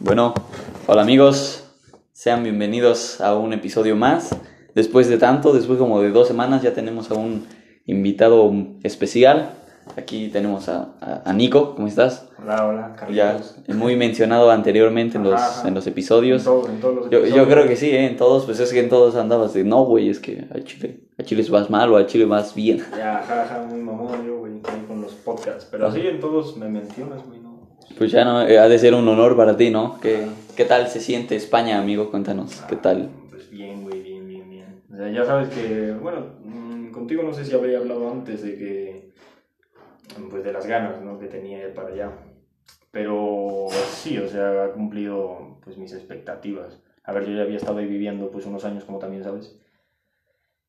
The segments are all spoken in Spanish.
Bueno, hola amigos, sean bienvenidos a un episodio más. Después de tanto, después como de dos semanas, ya tenemos a un invitado especial. Aquí tenemos a, a- a Nico, ¿cómo estás? Hola, hola, Ya Carlitos. muy mencionado anteriormente en los, Ajá, ajá. en los episodios. En todos, en todos los Yo, yo episodios. creo que sí, ¿eh? en todos, pues es que en todos andabas de, no, güey, es que a Chile, a Chile vas mal o a Chile vas bien. Ya, jaja, muy mamón yo, güey, con los podcasts. Pero así en todos me mencionas, güey. Pues ya no, eh, ha de ser un honor para ti, ¿no? ¿Qué, qué tal se siente España, amigo? Cuéntanos, ¿qué tal? Pues bien, güey, bien, bien, bien. O sea, ya sabes que, bueno, mm, contigo no sé si habría hablado antes de que, pues de las ganas, ¿no? Que tenía ir para allá. Pero sí, o sea, ha cumplido, pues, mis expectativas. A ver, yo ya había estado ahí viviendo, pues, unos años, como también sabes.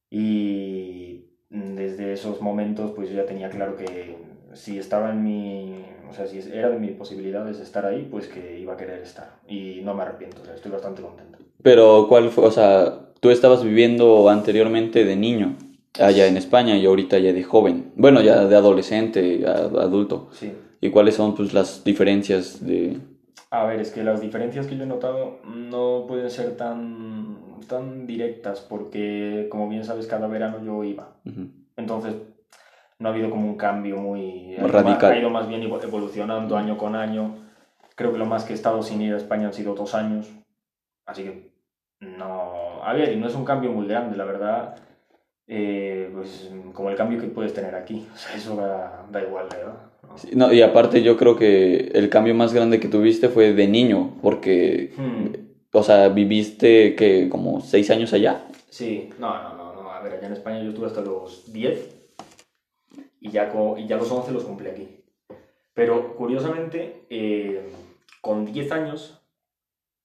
Y desde esos momentos, pues, yo ya tenía claro que si estaba en mi, o sea, si era de mis posibilidades estar ahí, pues que iba a querer estar. Y no me arrepiento, o sea, estoy bastante contento. Pero, ¿cuál fue? O sea, tú estabas viviendo anteriormente de niño allá en España y ahorita ya de joven. Bueno, ya de adolescente, a- adulto. Sí. ¿Y cuáles son pues las diferencias de...? A ver, es que las diferencias que yo he notado no pueden ser tan, tan directas porque, como bien sabes, cada verano yo iba. Entonces, no ha habido como un cambio muy ido Radical. Ha ido más bien evo- evolucionando año con año. Creo que lo más que he estado sin ir a España han sido dos años. Así que, no. A ver, y no es un cambio muy grande, la verdad. eh, pues como el cambio que puedes tener aquí. O sea, eso da, da igual, ¿verdad? ¿no? Sí, no, y aparte yo creo que el cambio más grande que tuviste fue de niño, porque, Hmm. o sea, viviste que como seis años allá. Sí, no, no, no, no. A ver, allá en España yo estuve hasta los 10 y ya, y ya los 11 los cumplí aquí. Pero curiosamente, eh, con 10 años,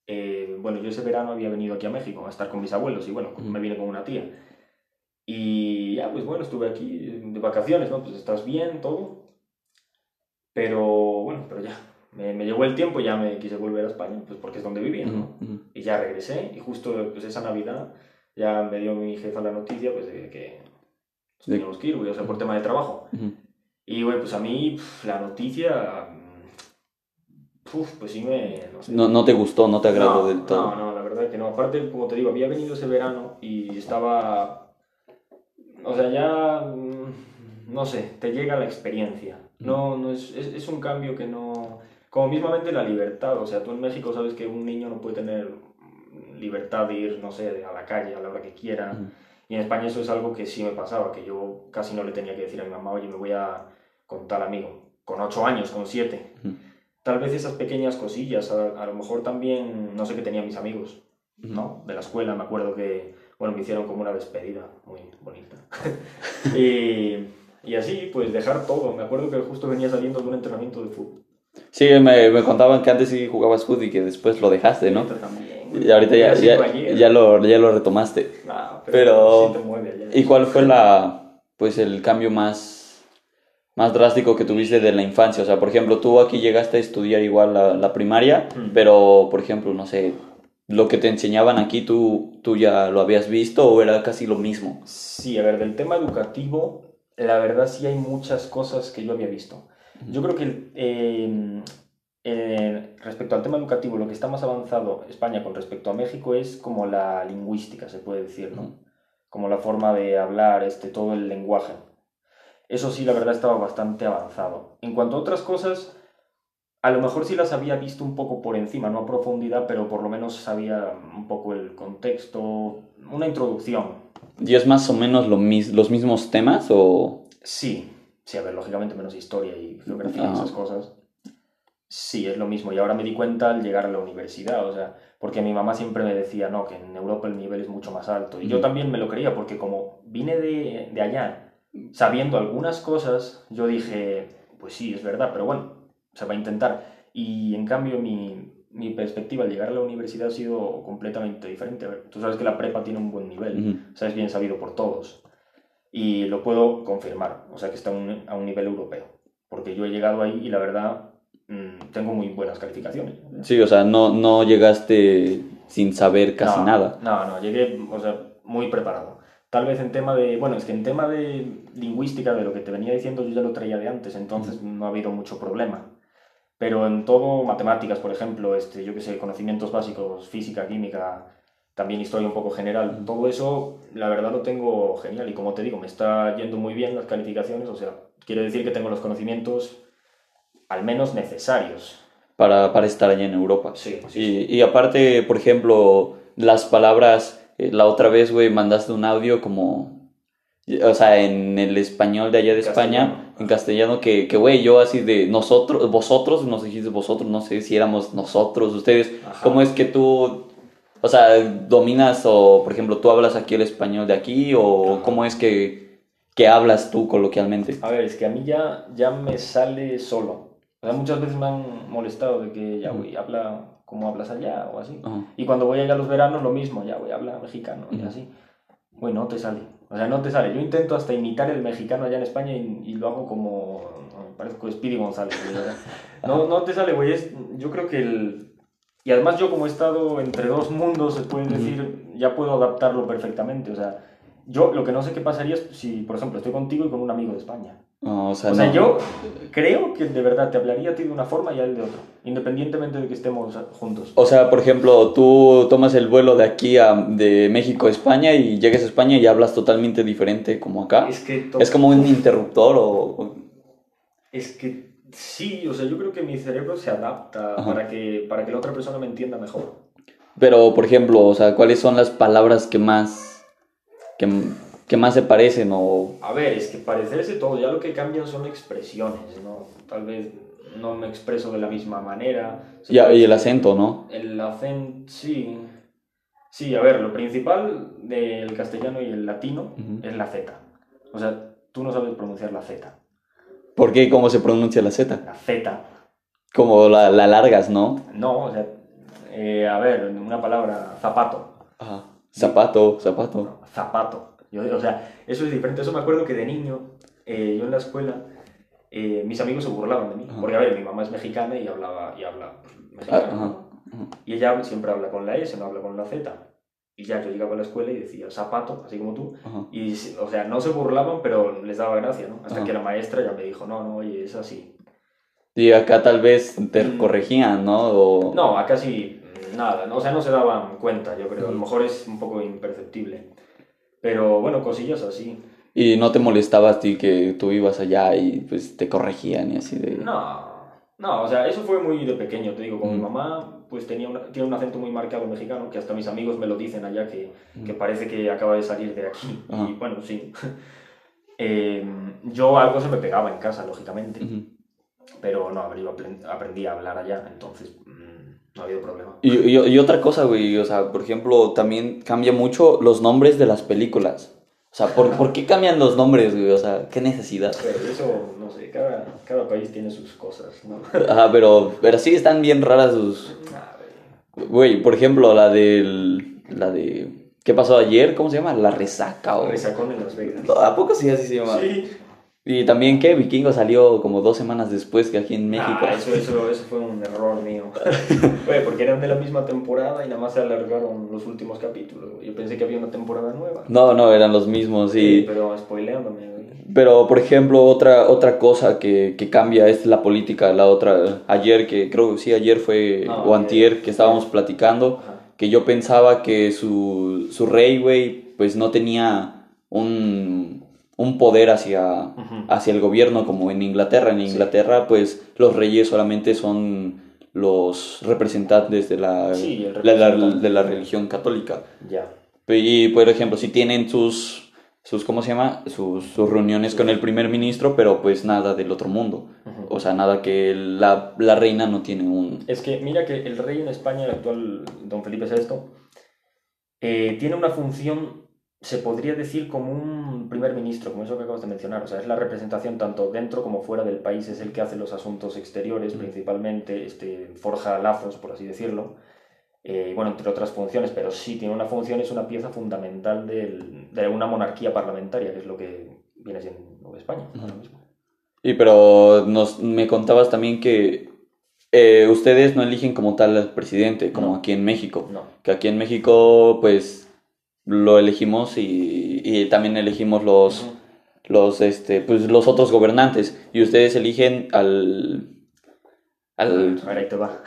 eh, bueno, yo ese verano había venido aquí a México a estar con mis abuelos y bueno, me vine con una tía. Y ya, pues bueno, estuve aquí de vacaciones, ¿no? Pues estás bien, todo. Pero bueno, pero ya, me, me llegó el tiempo y ya me quise volver a España, pues porque es donde vivía, ¿no? Y ya regresé y justo pues, esa Navidad ya me dio mi jefa la noticia pues, de que teníamos que ir, güey, o sea, por tema de trabajo. Ujú. Y, güey, pues a mí pf, la noticia, uf, pues sí me... No, sé. No, no te gustó, no te agradó no, del todo. No, no, la verdad que no. Aparte, como te digo, había venido ese verano y estaba... O sea, ya... mm, No sé, te llega la experiencia. No, no es, es, es un cambio que no... Como mismamente la libertad, o sea, tú en México sabes que un niño no puede tener mm, libertad de ir, no sé, a la calle a la hora que quiera. Ujú. Y en España eso es algo que sí me pasaba, que yo casi no le tenía que decir a mi mamá, oye, me voy a con tal amigo, con ocho años, con siete. Ujú. Tal vez esas pequeñas cosillas, a, a lo mejor también, no sé qué tenían mis amigos, ¿no? De la escuela, me acuerdo que, bueno, me hicieron como una despedida muy bonita. y, y así, pues dejar todo. Me acuerdo que justo venía saliendo de un entrenamiento de fútbol. Sí, me, me contaban que antes sí jugabas fútbol y que después lo dejaste, ¿no? Güey. Y ahorita ya, ya, ya, lo, ya lo retomaste. Ah, pero- mueve allá. ¿Y cuál fue la, pues el cambio más, más drástico que tuviste de la infancia? O sea, por ejemplo, tú aquí llegaste a estudiar igual la, la primaria, Mm. pero, por ejemplo, no sé, lo que te enseñaban aquí, ¿tú, ¿tú ya lo habías visto o era casi lo mismo? Sí, a ver, del tema educativo, la verdad sí hay muchas cosas que yo había visto. Yo creo que eh, eh, respecto al tema educativo, lo que está más avanzado España con respecto a México es como la lingüística, se puede decir, ¿no? Como la forma de hablar, este, todo el lenguaje. Eso sí, la verdad estaba bastante avanzado. En cuanto a otras cosas, a lo mejor sí las había visto un poco por encima, no a profundidad, pero por lo menos sabía un poco el contexto, una introducción. ¿Y es más o menos lo mis- los mismos temas o...? Sí, sí, a ver, lógicamente menos historia y geografía y Ah. esas cosas. Sí, es lo mismo. Y ahora me di cuenta al llegar a la universidad, o sea, porque mi mamá siempre me decía, no, que en Europa el nivel es mucho más alto. Y yo Ujú. también me lo creía, porque como vine de, de allá sabiendo algunas cosas, yo dije, pues sí, es verdad, pero bueno, se va a intentar. Y en cambio mi, mi perspectiva al llegar a la universidad ha sido completamente diferente. A ver, tú sabes que la prepa tiene un buen nivel Ujú. o sea, es bien sabido por todos. Y lo puedo confirmar, o sea, que está un, a un nivel europeo. Porque yo he llegado ahí y la verdad mm, tengo muy buenas calificaciones. Sí, o sea, no, no llegaste sin saber casi No, nada. No, no, llegué, o sea, muy preparado. Tal vez en tema de, bueno, es que en tema de lingüística, de lo que te venía diciendo, yo ya lo traía de antes, entonces no ha habido mucho problema. Pero en todo, matemáticas, por ejemplo, este, yo que sé, conocimientos básicos, física, química, también historia un poco general, todo eso, la verdad lo tengo genial. Y como te digo, me está yendo muy bien las calificaciones, o sea, quiere decir que tengo los conocimientos al menos necesarios. Para, para estar allá en Europa. Sí, sí, Y, y aparte, por ejemplo, las palabras, eh, la otra vez, güey, mandaste un audio como, o sea, en el español de allá de España, en castellano, que, que, güey, yo así de nosotros, vosotros, nos dijiste vosotros, no sé si éramos nosotros, ustedes, Ajá. ¿cómo es que tú, o sea, dominas o, por ejemplo, tú hablas aquí el español de aquí o Ajá. cómo es que, que hablas tú coloquialmente? A ver, es que a mí ya, ya me sale solo. O sea, muchas veces me han molestado de que ya, güey, habla como hablas allá o así. Ajá. Y cuando voy allá a los veranos, lo mismo, ya, güey, habla mexicano y así. Güey, no te sale. O sea, no te sale. Yo intento hasta imitar el mexicano allá en España y, y lo hago como. Parezco Speedy González. No, no te sale, güey. Es, yo creo que el. Y además, yo como he estado entre dos mundos, se puede Ujú. decir, ya puedo adaptarlo perfectamente. O sea, yo lo que no sé qué pasaría es si, por ejemplo, estoy contigo y con un amigo de España. No, o sea, O sea, no. yo creo que de verdad te hablaría a ti de una forma y a él de otra, independientemente de que estemos juntos. O sea, por ejemplo, tú tomas el vuelo de aquí a de México a España y llegas a España y hablas totalmente diferente como acá. Es que, Es como un interruptor o... o- es que sí, o sea, yo creo que mi cerebro se adapta Ajá. para que, para que la otra persona me entienda mejor. Pero, por ejemplo, o sea, ¿cuáles son las palabras que más... que, que más se parecen o... A ver, es que parecerse todo, ya lo que cambian son expresiones, ¿no? Tal vez no me expreso de la misma manera. Y, y el acento, ¿no? El acento, sí. Sí, a ver, lo principal del castellano y el latino Ujú. es la Z. O sea, tú no sabes pronunciar la Z. ¿Por qué? ¿Cómo se pronuncia la Z? La Z Como la, la largas, ¿no? No, o sea, eh, a ver, una palabra, zapato. Ajá. Zapato, zapato. No, zapato. Yo, o sea, eso es diferente. Eso me acuerdo que de niño, eh, yo en la escuela, eh, mis amigos se burlaban de mí. Ajá. Porque, a ver, mi mamá es mexicana y hablaba, y habla pues, Ah, mexicano. Ajá. ajá. Y ella siempre habla con la S, no habla con la Z. Y ya yo llegaba a la escuela y decía zapato, así como tú. Y, o sea, no se burlaban, pero les daba gracia, ¿no? Hasta que la maestra ya me dijo, no, no, oye, es así. Y acá tal vez te Mm. corregían, ¿no? O... No, acá sí, nada, ¿no? o sea, no se daban cuenta, yo creo. A lo mejor es un poco imperceptible. Pero bueno, cosillas así. Y no te molestaba a ti que tú ibas allá y pues te corregían y así de... No, no, o sea, eso fue muy de pequeño, te digo, con mi mamá, pues tenía una- tiene un acento muy marcado mexicano, que hasta mis amigos me lo dicen allá, que, que parece que acaba de salir de aquí. Ajá. Y bueno, sí. Eh, yo algo se me pegaba en casa, lógicamente, pero no, a ver, yo apren- aprendí a hablar allá, entonces mm, no ha habido problema. Y, y- y otra cosa, güey, o sea, por ejemplo, también cambia mucho los nombres de las películas. O sea, ¿por, ¿por qué cambian los nombres, güey? O sea, ¿qué necesidad? Pero eso, no sé, cada, cada país tiene sus cosas, ¿no? Ajá, pero, pero sí están bien raras sus... Ver. Güey, por ejemplo, la del... La de... ¿Qué pasó ayer? ¿Cómo se llama? La resaca o... Resacón en Las Vegas. ¿A poco sí así se llama? Sí. Y también que Vikingo salió como dos semanas después que aquí en México. Ah, eso, eso, eso fue un error mío. Oye, porque eran de la misma temporada y nada más se alargaron los últimos capítulos. Yo pensé que había una temporada nueva. No, no, eran los mismos, sí. pero spoileándome, güey. Pero, por ejemplo, otra, otra cosa que, que cambia es la política. La otra, ayer, que creo que sí, ayer fue, Ah, o antier, que estábamos platicando, Ajá. que yo pensaba que su, su rey, güey, pues no tenía un, un poder hacia, hacia el gobierno como en Inglaterra. En Sí. Inglaterra, pues los reyes solamente son los representantes de la, Sí, la, de la religión católica. Ya. Y, por ejemplo, si tienen sus, sus ¿cómo se llama? Sus, sus reuniones con el primer ministro, pero pues nada del otro mundo. O sea, nada que la, la reina no tiene un... Es que mira que el rey en España, el actual don Felipe VI, eh, tiene una función, se podría decir, como un primer ministro, como eso que acabas de mencionar. O sea, es la representación tanto dentro como fuera del país, es el que hace los asuntos exteriores, Ujú. principalmente, este, forja lazos, por así decirlo. Eh, bueno, entre otras funciones, pero sí tiene una función, es una pieza fundamental del- de una monarquía parlamentaria, que es lo que viene siendo España ahora mismo. Y pero nos, me contabas también que eh, ustedes no eligen como tal al presidente, como No. aquí en México. No. Que aquí en México, pues, lo elegimos y, y también elegimos los... Los este pues los otros gobernantes y ustedes eligen al Al... A ver, ahí te va.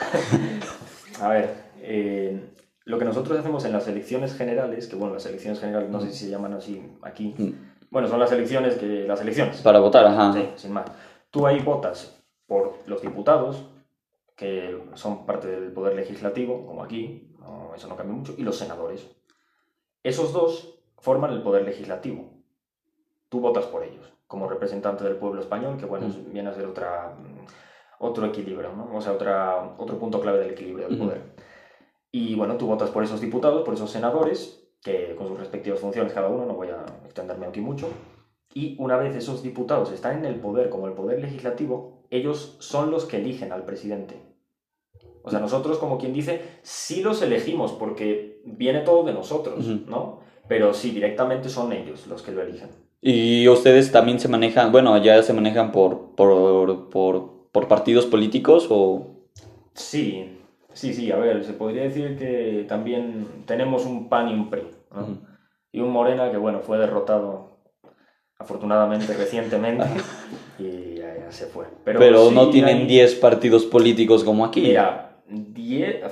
a ver, eh, lo que nosotros hacemos en las elecciones generales, que bueno, las elecciones generales no sé si se llaman así aquí, Mm. bueno, son las elecciones que las elecciones. Para votar, ajá. Sí, sin más. Tú ahí votas por los diputados, que son parte del poder legislativo, como aquí, no, eso no cambia mucho, y los senadores. Esos dos forman el poder legislativo. Tú votas por ellos, como representante del pueblo español, que bueno, Mm. viene a ser otra, mm, otro equilibrio, ¿no? O sea, otra, otro punto clave del equilibrio del Ujú. poder. Y bueno, tú votas por esos diputados, por esos senadores, que con sus respectivas funciones cada uno, no voy a extenderme aquí mucho. Y una vez esos diputados están en el poder, como el poder legislativo, ellos son los que eligen al presidente. O sea, nosotros, como quien dice, sí los elegimos porque viene todo de nosotros, Ujú. ¿no? Pero sí, directamente son ellos los que lo eligen. Y ustedes también se manejan, bueno, allá se manejan por, por, por, por partidos políticos o... Sí, sí, sí, a ver, se podría decir que también tenemos un PAN y un PRI, ¿no? Ujú. Y un Morena que, bueno, fue derrotado afortunadamente recientemente y ya, ya se fue. Pero, Pero sí no tienen hay- 10 partidos políticos como aquí. Mira, 10...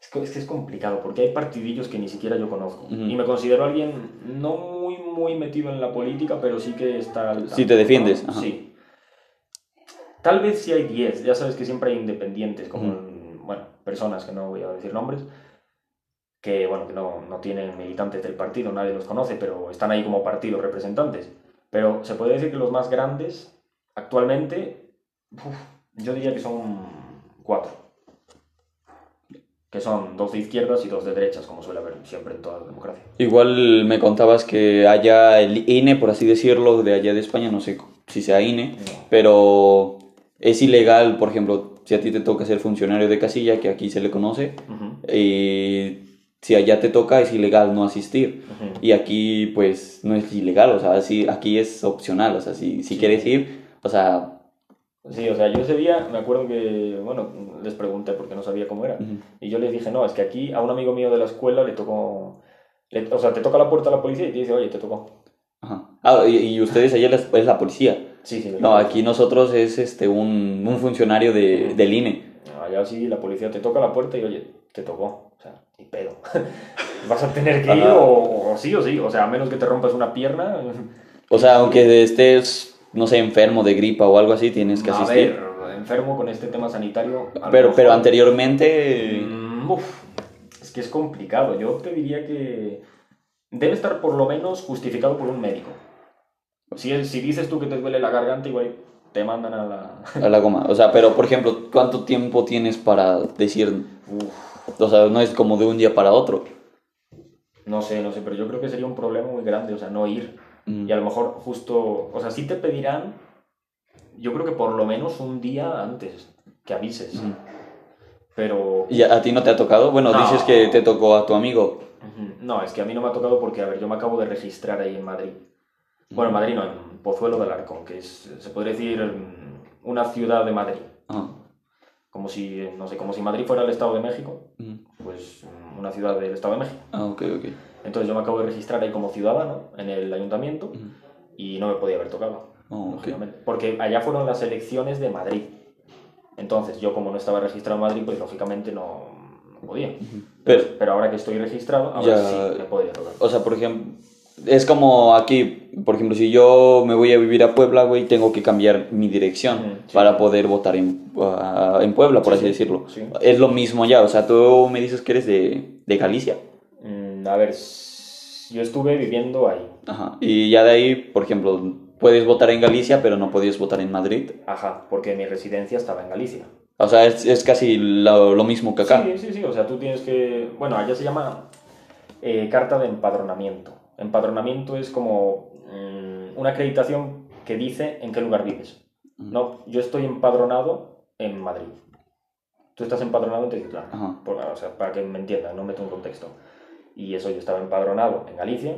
Es que es que es complicado porque hay partidillos que ni siquiera yo conozco. Y me considero alguien no muy, muy metido en la política, pero sí que está... al Sí te defiendes. Sí. Tal vez sí hay 10, ya sabes que siempre hay independientes, como, bueno, personas que no voy a decir nombres, que, bueno, que no, no tienen militantes del partido, nadie los conoce, pero están ahí como partidos representantes. Pero se puede decir que los más grandes, actualmente, uf, yo diría que son cuatro. Que son dos de izquierdas y dos de derechas, como suele haber siempre en toda democracia. Igual me contabas que allá el INE, por así decirlo, de allá de España, no sé si sea INE, No. pero es ilegal, por ejemplo, si a ti te toca ser funcionario de casilla, que aquí se le conoce, Ujú, y si allá te toca es ilegal no asistir. ujú. Y aquí pues no es ilegal, o sea, sí, aquí es opcional, o sea, si, si Sí. quieres ir, o sea... Sí, o sea, yo ese día me acuerdo que, bueno, les pregunté porque no sabía cómo era. Y yo les dije, no, es que aquí a un amigo mío de la escuela le tocó... le- o sea, te toca la puerta a la policía y te dice, oye, te tocó. Ajá. Ah, y, y ustedes allá es la policía. Sí, sí. No, aquí nosotros es este un, un funcionario de, del INE. Allá sí, la policía te toca la puerta y, oye, te tocó. O sea, ni pedo. Vas a tener que ir o, o sí o sí. O sea, a menos que te rompas una pierna. O sea, aunque estés, no sé, enfermo de gripa o algo así, tienes que A asistir. ver, enfermo con este tema sanitario. pero, pero anteriormente... Mm, uf, es que es complicado. Yo te diría que debe estar por lo menos justificado por un médico. Si, si dices tú que te duele la garganta, igual te mandan a la... A la goma. O sea, pero por ejemplo, ¿cuánto tiempo tienes para decir? Uf, O sea, no es como de un día para otro. no sé, no sé, pero yo creo que sería un problema muy grande, o sea, no ir. Mm. Y a lo mejor justo, o sea, sí te pedirán, yo creo que por lo menos un día antes que avises. Ujú. Pero ¿Y a, a ti no te ha tocado? Bueno, No. dices que te tocó a tu amigo. No, es que a mí no me ha tocado porque, a ver, yo me acabo de registrar ahí en Madrid. Bueno, en Madrid no, en Pozuelo del Arcón, que es, se podría decir, mm, una ciudad de Madrid. Ajá. Como si, no sé, como si Madrid fuera el Estado de México, Mm. pues mm, una ciudad del Estado de México. Ah, ok, ok. Entonces yo me acabo de registrar ahí como ciudadano en el ayuntamiento Ujú. y no me podía haber tocado. Oh, ok. lógicamente, Porque allá fueron las elecciones de Madrid. Entonces yo como no estaba registrado en Madrid, pues lógicamente no, no podía. Pero- Pero, ahora que estoy registrado, ahora Ya- sí me podría tocar. O sea, por ejemplo, es como aquí, por ejemplo, si yo me voy a vivir a Puebla, güey, tengo que cambiar mi dirección sí. para poder votar en, ah, en Puebla, por Sí, así sí, decirlo. Es lo mismo ya, o sea, tú me dices que eres de, de Galicia. A ver, yo estuve viviendo ahí. Ajá. Y ya de ahí, por ejemplo, puedes votar en Galicia, pero no podías votar en Madrid. Ajá, porque mi residencia estaba en Galicia. O sea, es, es casi lo, lo mismo que acá. Sí, sí, sí, o sea, tú tienes que... Bueno, allá se llama eh, carta de empadronamiento. Empadronamiento es como mm, una acreditación que dice en qué lugar vives. No, yo estoy empadronado en Madrid. Tú estás empadronado en Teciutlán. Ajá. Por- o sea, para que me entiendan, no meto un contexto. Y eso yo estaba empadronado en Galicia,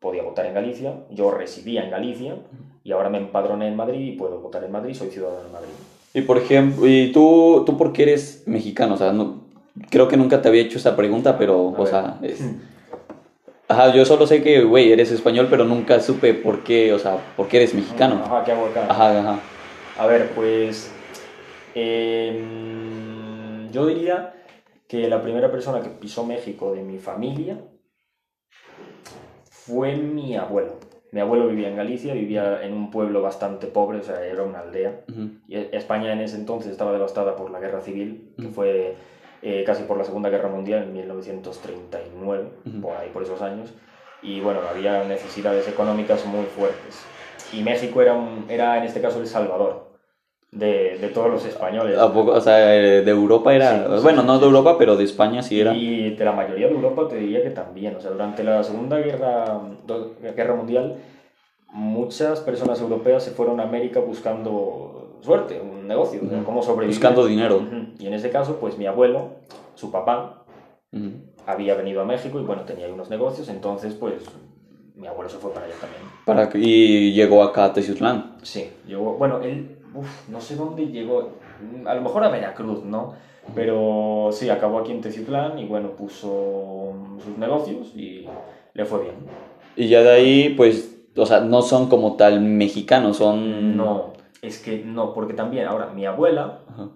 podía votar en Galicia, yo residía en Galicia y ahora me empadroné en Madrid y puedo votar en Madrid, soy ciudadano de Madrid. Y por ejemplo, ¿y tú, tú por qué eres mexicano? O sea, no, creo que nunca te había hecho esa pregunta, pero, A o ver. sea, es- Ajá, yo solo sé que, güey, eres español, pero nunca supe por qué, o sea, por qué eres mexicano. Ajá, ¿qué hago acá? Ajá, ajá. A ver, pues Em, yo diría que la primera persona que pisó México de mi familia fue mi abuelo. Mi abuelo vivía en Galicia, vivía en un pueblo bastante pobre, o sea, era una aldea. Ujú. Y España en ese entonces estaba devastada por la guerra civil, que fue eh, casi por la Segunda Guerra Mundial en 1939, Ujú. por ahí, por esos años. Y bueno, había necesidades económicas muy fuertes. Y México era, un- era en este caso el salvador de, de todos los españoles. ¿A poco? O sea, eh, de Europa era... Sí, bueno, no de Europa, pero de España sí era. Y de la mayoría de Europa te diría que también. O sea, durante la Segunda Guerra, Guerra Mundial, muchas personas europeas se fueron a América buscando suerte, un negocio, o sea, Ujú. cómo sobrevivir. Buscando dinero. Y en ese caso, pues mi abuelo, su papá, había venido a México y bueno, tenía ahí unos negocios, entonces pues mi abuelo se fue para allá también. Para y llegó acá a Teciutlán. Sí, llegó, bueno, él, uf, no sé dónde llegó, a lo mejor a Veracruz, ¿no? Pero sí, acabó aquí en Teciutlán y bueno, puso sus negocios y le fue bien. Y ya de ahí, pues, o sea, no son como tal mexicanos, son... No, es que no, porque también, ahora, mi abuela, Ajá.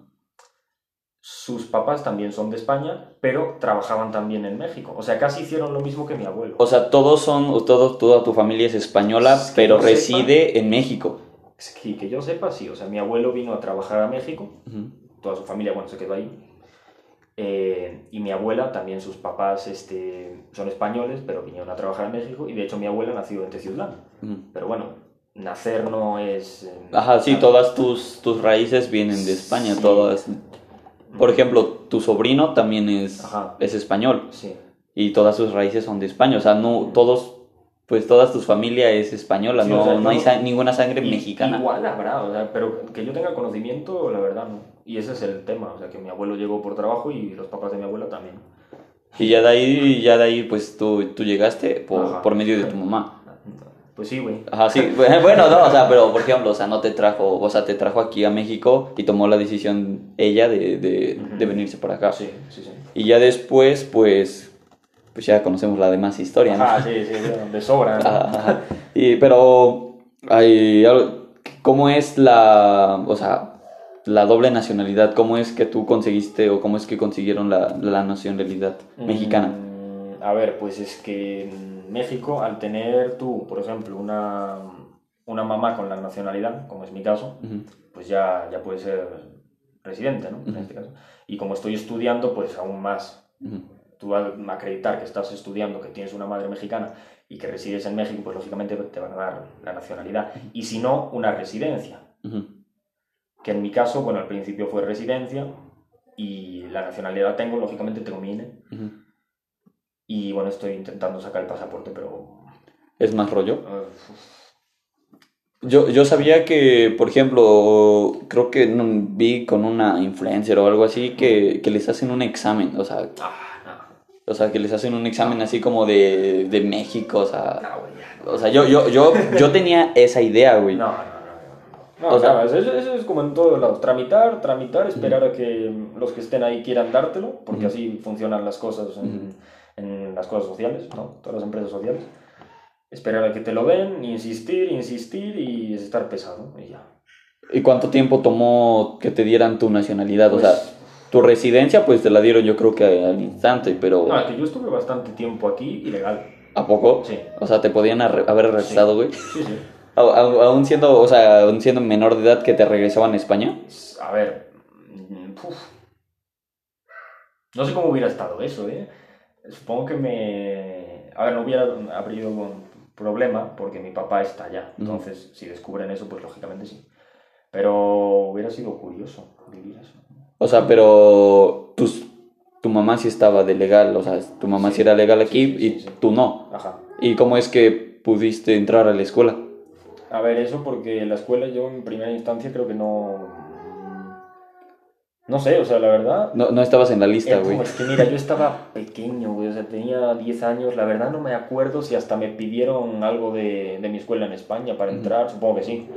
sus papás también son de España, pero trabajaban también en México. O sea, casi hicieron lo mismo que mi abuelo. O sea, todos son, todo, toda tu familia es española, Es que pero reside en México. Es que, que yo sepa, sí. O sea, mi abuelo vino a trabajar a México, Ujú. toda su familia, bueno, se quedó ahí. Eh, y mi abuela, también sus papás este, son españoles, pero vinieron a trabajar a México. Y de hecho, mi abuela nació en Teciutlán. Ujú. Pero bueno, nacer no es. eh, Ajá, sí, todas tus, tus raíces vienen de España, Sí. todas. Por ejemplo, tu sobrino también es, Ajá. es español Sí. y todas sus raíces son de España. O sea, no todos, pues toda tu familia es española, Sí, no, o sea, no hay sa- ninguna sangre I- mexicana. Igual habrá, o sea, pero que yo tenga conocimiento, la verdad no. Y ese es el tema, o sea, que mi abuelo llegó por trabajo y los papás de mi abuela también. Y ya de ahí, ya de ahí, pues tú, tú llegaste por, por medio de tu mamá. Pues sí, güey. Ajá, sí. Bueno, no, o sea, pero por ejemplo, o sea, no te trajo, o sea, te trajo aquí a México y tomó la decisión ella de, de, de venirse para acá. Sí, sí, sí. Y ya después, pues, pues ya conocemos la demás historia, ¿no? Ajá, sí, sí, de sobra. ¿no? Ajá. Y, pero, hay algo- ¿cómo es la, o sea, la doble nacionalidad? ¿Cómo es que tú conseguiste o cómo es que consiguieron la, la nacionalidad mexicana? Mm, a ver, pues es que en México, al tener tú, por ejemplo, una, una mamá con la nacionalidad, como es mi caso, pues ya, ya puedes ser residente, ¿no? En este caso. Y como estoy estudiando, pues aún más. Tú al acreditar que estás estudiando, que tienes una madre mexicana y que resides en México, pues lógicamente te van a dar la nacionalidad. Y si no, una residencia. Ujú. Que en mi caso, bueno, al principio fue residencia y la nacionalidad tengo, lógicamente tengo mi INE. Y bueno, estoy intentando sacar el pasaporte, pero... ¿Es más rollo? eh, Yo, yo sabía que, por ejemplo, creo que vi con una influencer o algo así que, que les hacen un examen, o sea, ah, o sea, que les hacen un examen así como de, de México, o sea, no, güey, o sea, yo, yo, yo, yo tenía esa idea, güey. No, no, no. no. O sea- eso, eso es como en todos lados. Tramitar, tramitar, esperar a que los que estén ahí quieran dártelo, porque así funcionan las cosas en, en las cosas sociales, ¿no? Todas las empresas sociales. Esperar a que te lo den, insistir, insistir y estar pesado, y ya. ¿Y cuánto tiempo tomó que te dieran tu nacionalidad? o Pues- sea, tu residencia pues te la dieron yo creo que al instante, pero No, es que yo estuve bastante tiempo aquí ilegal. ¿a poco? Sí, O sea, te podían haber arrestado, güey. sí, sí. A- Aún siendo, o sea, aún siendo menor de edad que te regresaban a España. A ver, mm, uf. no sé cómo hubiera estado eso, ¿eh? Supongo que me... A ver, no hubiera habido problema porque mi papá está allá. Entonces, si descubren eso, pues lógicamente sí. Pero hubiera sido curioso vivir eso. O sea, pero tus, tu mamá sí estaba de legal, o sea, tu mamá sí, Sí. era legal aquí Sí, y tú no. Ajá. ¿Y cómo es que pudiste entrar a la escuela? A ver, eso porque la escuela yo en primera instancia creo que no... No sé, o sea, la verdad... No, no estabas en la lista, güey. como es que mira, yo estaba pequeño, güey, o sea, tenía 10 años, la verdad no me acuerdo si hasta me pidieron algo de, de mi escuela en España para entrar, supongo que sí.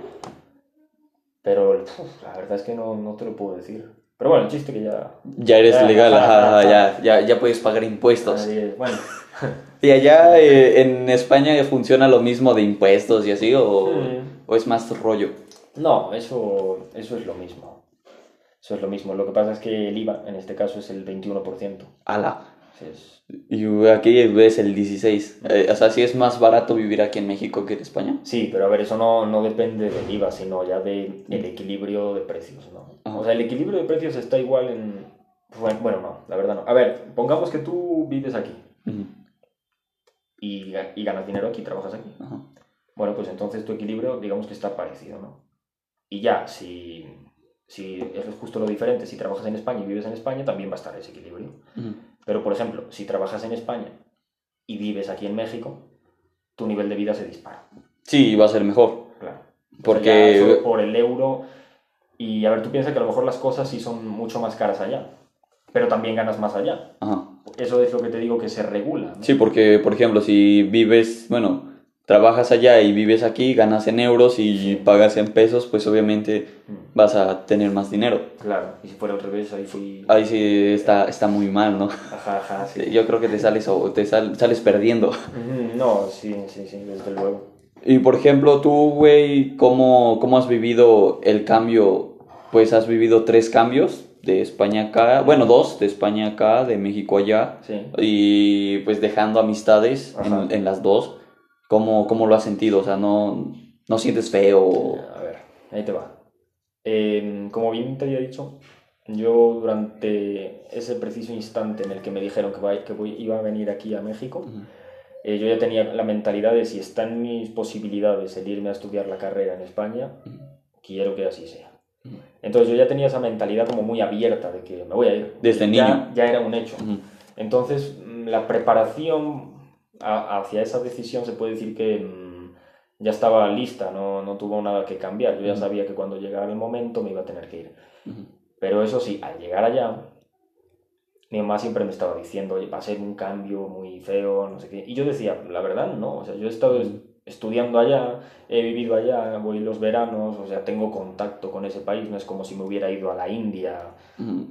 Pero uf, la verdad es que no, no te lo puedo decir. Pero bueno, el chiste que ya... Ya eres Ya, legal, ajá, ya, ya, ya puedes pagar impuestos. bueno, ¿Y allá eh, en España funciona lo mismo de impuestos y así o, o es más rollo? no, eso, eso es lo mismo. Eso es lo mismo. Lo que pasa es que el IVA, en este caso, es el 21%. Ala. Y aquí ves el 16. Eh, o sea, sí es más barato vivir aquí en México que en España. Sí, pero a ver, eso no, no depende del IVA, sino ya del equilibrio de precios, ¿no? Ajá. O sea, el equilibrio de precios está igual en... Bueno, no, la verdad no. A ver, pongamos que tú vives aquí y, y ganas dinero aquí, trabajas aquí. ajá. Bueno, pues entonces tu equilibrio, digamos que está parecido, ¿no? Y ya, si, si es justo lo diferente, si trabajas en España y vives en España, también va a estar ese equilibrio. Ujú. Pero, por ejemplo, si trabajas en España y vives aquí en México, tu nivel de vida se dispara. Sí, va a ser mejor. Claro. Porque- por el euro. Y a ver, tú piensas que a lo mejor las cosas sí son mucho más caras allá, pero también ganas más allá. Ajá. Eso es lo que te digo que se regula. ¿no? Sí, porque, por ejemplo, si vives, bueno, trabajas allá y vives aquí, ganas en euros y pagas en pesos, pues obviamente Mm, vas a tener más dinero. Claro, y si fuera al revés, ahí sí. Ahí sí está, está muy mal, ¿no? Ajá, ajá, sí. Yo creo que te sales, o te sal- sales perdiendo. Ujú, No, sí, sí, sí, desde luego. Y por ejemplo, tú, güey, ¿cómo, ¿cómo has vivido el cambio? Pues has vivido tres cambios de España acá, bueno, dos, de España acá, de México allá, Sí. y pues dejando amistades en, en las dos. ¿Cómo, ¿Cómo lo has sentido? O sea, ¿no, no sientes feo? A ver, ahí te va. Eh, como bien te había dicho, yo durante ese preciso instante en el que me dijeron que, va- que voy- iba a venir aquí a México, Ujú. eh, yo ya tenía la mentalidad de si está en mis posibilidades el irme a estudiar la carrera en España, Ujú. quiero que así sea. Entonces yo ya tenía esa mentalidad como muy abierta de que me voy a ir. Desde Ya- niño. Ya era un hecho. Entonces, mm, la preparación a- hacia esa decisión se puede decir que mm, ya estaba lista, no, no tuvo nada que cambiar. Yo ya sabía que cuando llegara el momento me iba a tener que ir. Pero eso sí, al llegar allá, mi mamá siempre me estaba diciendo, oye, va a ser un cambio muy feo, no sé qué. Y yo decía, la verdad, no. O sea, yo he estado es- estudiando allá, he vivido allá, voy los veranos, o sea, tengo contacto con ese país. No es como si me hubiera ido a la India,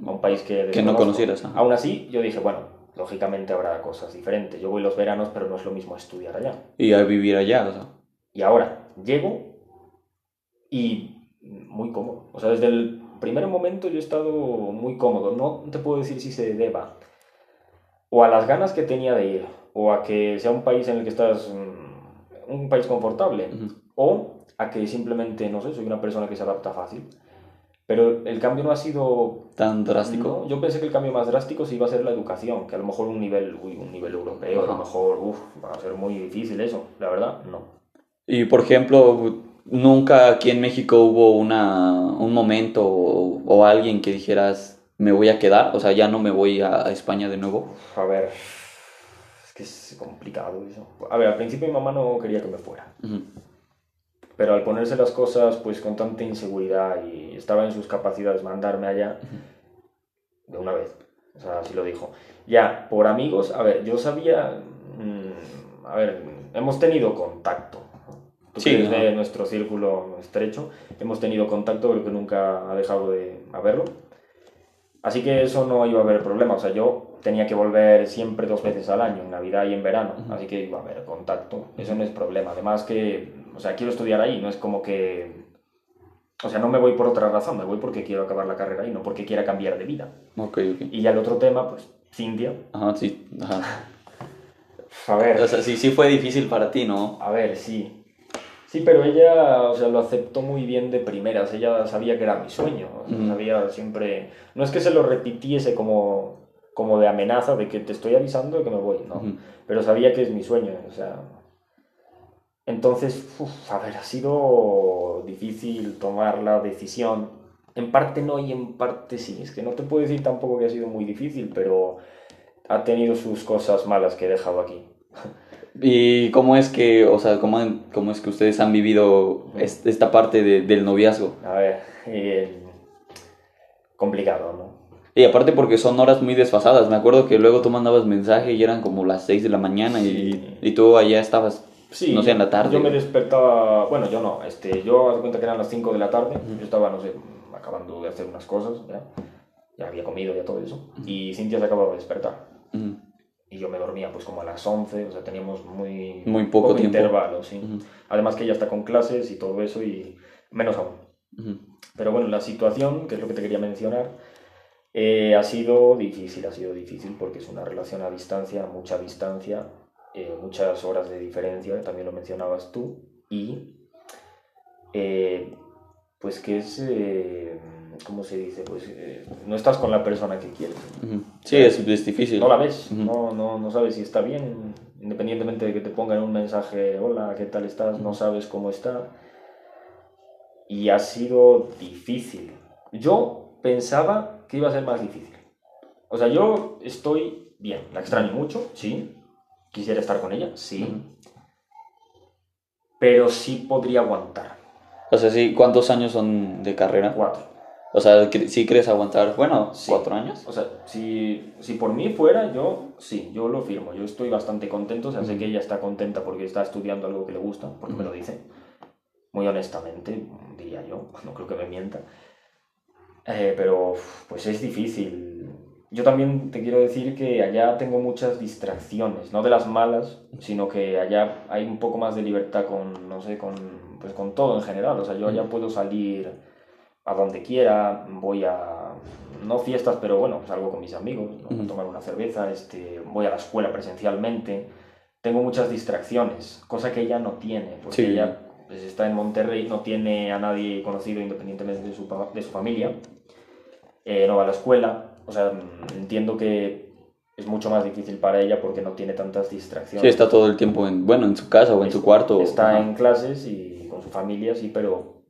a un país que, Que no conocieras. Aún así, yo dije, bueno, lógicamente habrá cosas diferentes. Yo voy los veranos, pero no es lo mismo estudiar allá. Y a vivir allá, o sea. Y ahora llego y muy cómodo. O sea, desde el primer momento yo he estado muy cómodo. No te puedo decir si se deba o a las ganas que tenía de ir, o a que sea un país en el que estás, mm, un país confortable, o a que simplemente, no sé, soy una persona que se adapta fácil. Pero el cambio no ha sido Tan drástico. no, yo pensé que el cambio más drástico sí iba a ser la educación, que a lo mejor un nivel, uy, un nivel europeo, a Ajá. lo mejor, va a ser muy difícil eso. La verdad, no. Y por ejemplo, nunca aquí en México hubo una, un momento o, o alguien que dijeras, me voy a quedar, o sea, ya no me voy a, a España de nuevo. A ver, es que es complicado eso. A ver, al principio mi mamá no quería que me fuera, Ujú. Pero al ponerse las cosas pues con tanta inseguridad y estaba en sus capacidades mandarme allá de una vez, o sea, así lo dijo. Ya, por amigos, a ver, yo sabía, mm, a ver, hemos tenido contacto. Tú Sí, de nuestro círculo estrecho, hemos tenido contacto, creo que nunca ha dejado de haberlo. Así que eso no iba a haber problema. O sea, yo tenía que volver siempre dos veces al año, en Navidad y en verano. Así que iba a haber contacto. Eso no es problema. Además que, o sea, quiero estudiar ahí. No es como que... O sea, no me voy por otra razón. Me voy porque quiero acabar la carrera ahí, no porque quiera cambiar de vida. Ok, ok. Y ya el otro tema, pues, Cintia. Ajá, sí, ajá. A ver, O sea, sí, sí fue difícil para ti, ¿no? a ver, sí. Sí, pero ella, o sea, lo aceptó muy bien de primeras. Ella sabía que era mi sueño. o sea, Ujú. Sabía siempre... No es que se lo repitiese como, como de amenaza, de que te estoy avisando de que me voy, no. Ujú. Pero sabía que es mi sueño, o sea... Entonces, uf, a ver, ha sido difícil tomar la decisión. En parte no y en parte sí. Es que no te puedo decir tampoco que ha sido muy difícil, pero ha tenido sus cosas malas que he dejado aquí. ¿Y cómo es que, o sea, cómo, cómo es que ustedes han vivido es- esta parte de- del noviazgo? A ver, eh, complicado, ¿no? Y aparte porque son horas muy desfasadas. Me acuerdo que luego tú mandabas mensaje y eran como las 6 de la mañana y, y tú allá estabas, Sí, no sé, en la tarde. Yo me despertaba, bueno, yo no, este, yo haz cuenta que eran las 5 de la tarde, yo estaba, no sé, acabando de hacer unas cosas, ya, ya había comido ya todo eso, y Cintia se acababa de despertar, Ujú. y yo me dormía pues como a las 11, o sea, teníamos muy, Muy poco tiempo. intervalo, sí. Además que ella está con clases y todo eso, y menos aún. Pero bueno, la situación, que es lo que te quería mencionar, eh, ha sido difícil, ha sido difícil porque es una relación a distancia, mucha distancia, eh, muchas horas de diferencia, también lo mencionabas tú, y eh, pues que es, eh, ¿cómo se dice? Pues eh, no estás con la persona que quieres. Sí, es, es difícil. No la ves, no, no, no sabes si está bien, independientemente de que te pongan un mensaje, hola, ¿qué tal estás? No sabes cómo está. Y ha sido difícil. Yo pensaba que iba a ser más difícil. O sea, yo estoy bien, la extraño mucho, sí. Quisiera estar con ella, sí. Pero sí podría aguantar. O sea, sí, ¿cuántos años son de carrera? Cuatro. O sea, ¿sí crees aguantar, bueno, Sí. cuatro años? O sea, si, si por mí fuera, yo sí, yo lo firmo. Yo estoy bastante contento. O sea, sé que ella está contenta porque está estudiando algo que le gusta, porque me lo dice. Muy honestamente, diría yo. No creo que me mienta. Eh, pero, pues es difícil. Yo también te quiero decir que allá tengo muchas distracciones, no de las malas, sino que allá hay un poco más de libertad con, no sé, con, pues con todo en general. O sea, yo allá puedo salir a donde quiera, voy a, no fiestas, pero bueno, salgo con mis amigos, ¿no? Ujú. a tomar una cerveza, este, voy a la escuela presencialmente. Tengo muchas distracciones, cosa que ella no tiene, porque Sí. ella pues, está en Monterrey, no tiene a nadie conocido independientemente de su, de su familia, eh, no va a la escuela, o sea, entiendo que es mucho más difícil para ella porque no tiene tantas distracciones. Sí, está todo el tiempo en, bueno, en su casa o en su cuarto. Está en clases y con su familia, sí, pero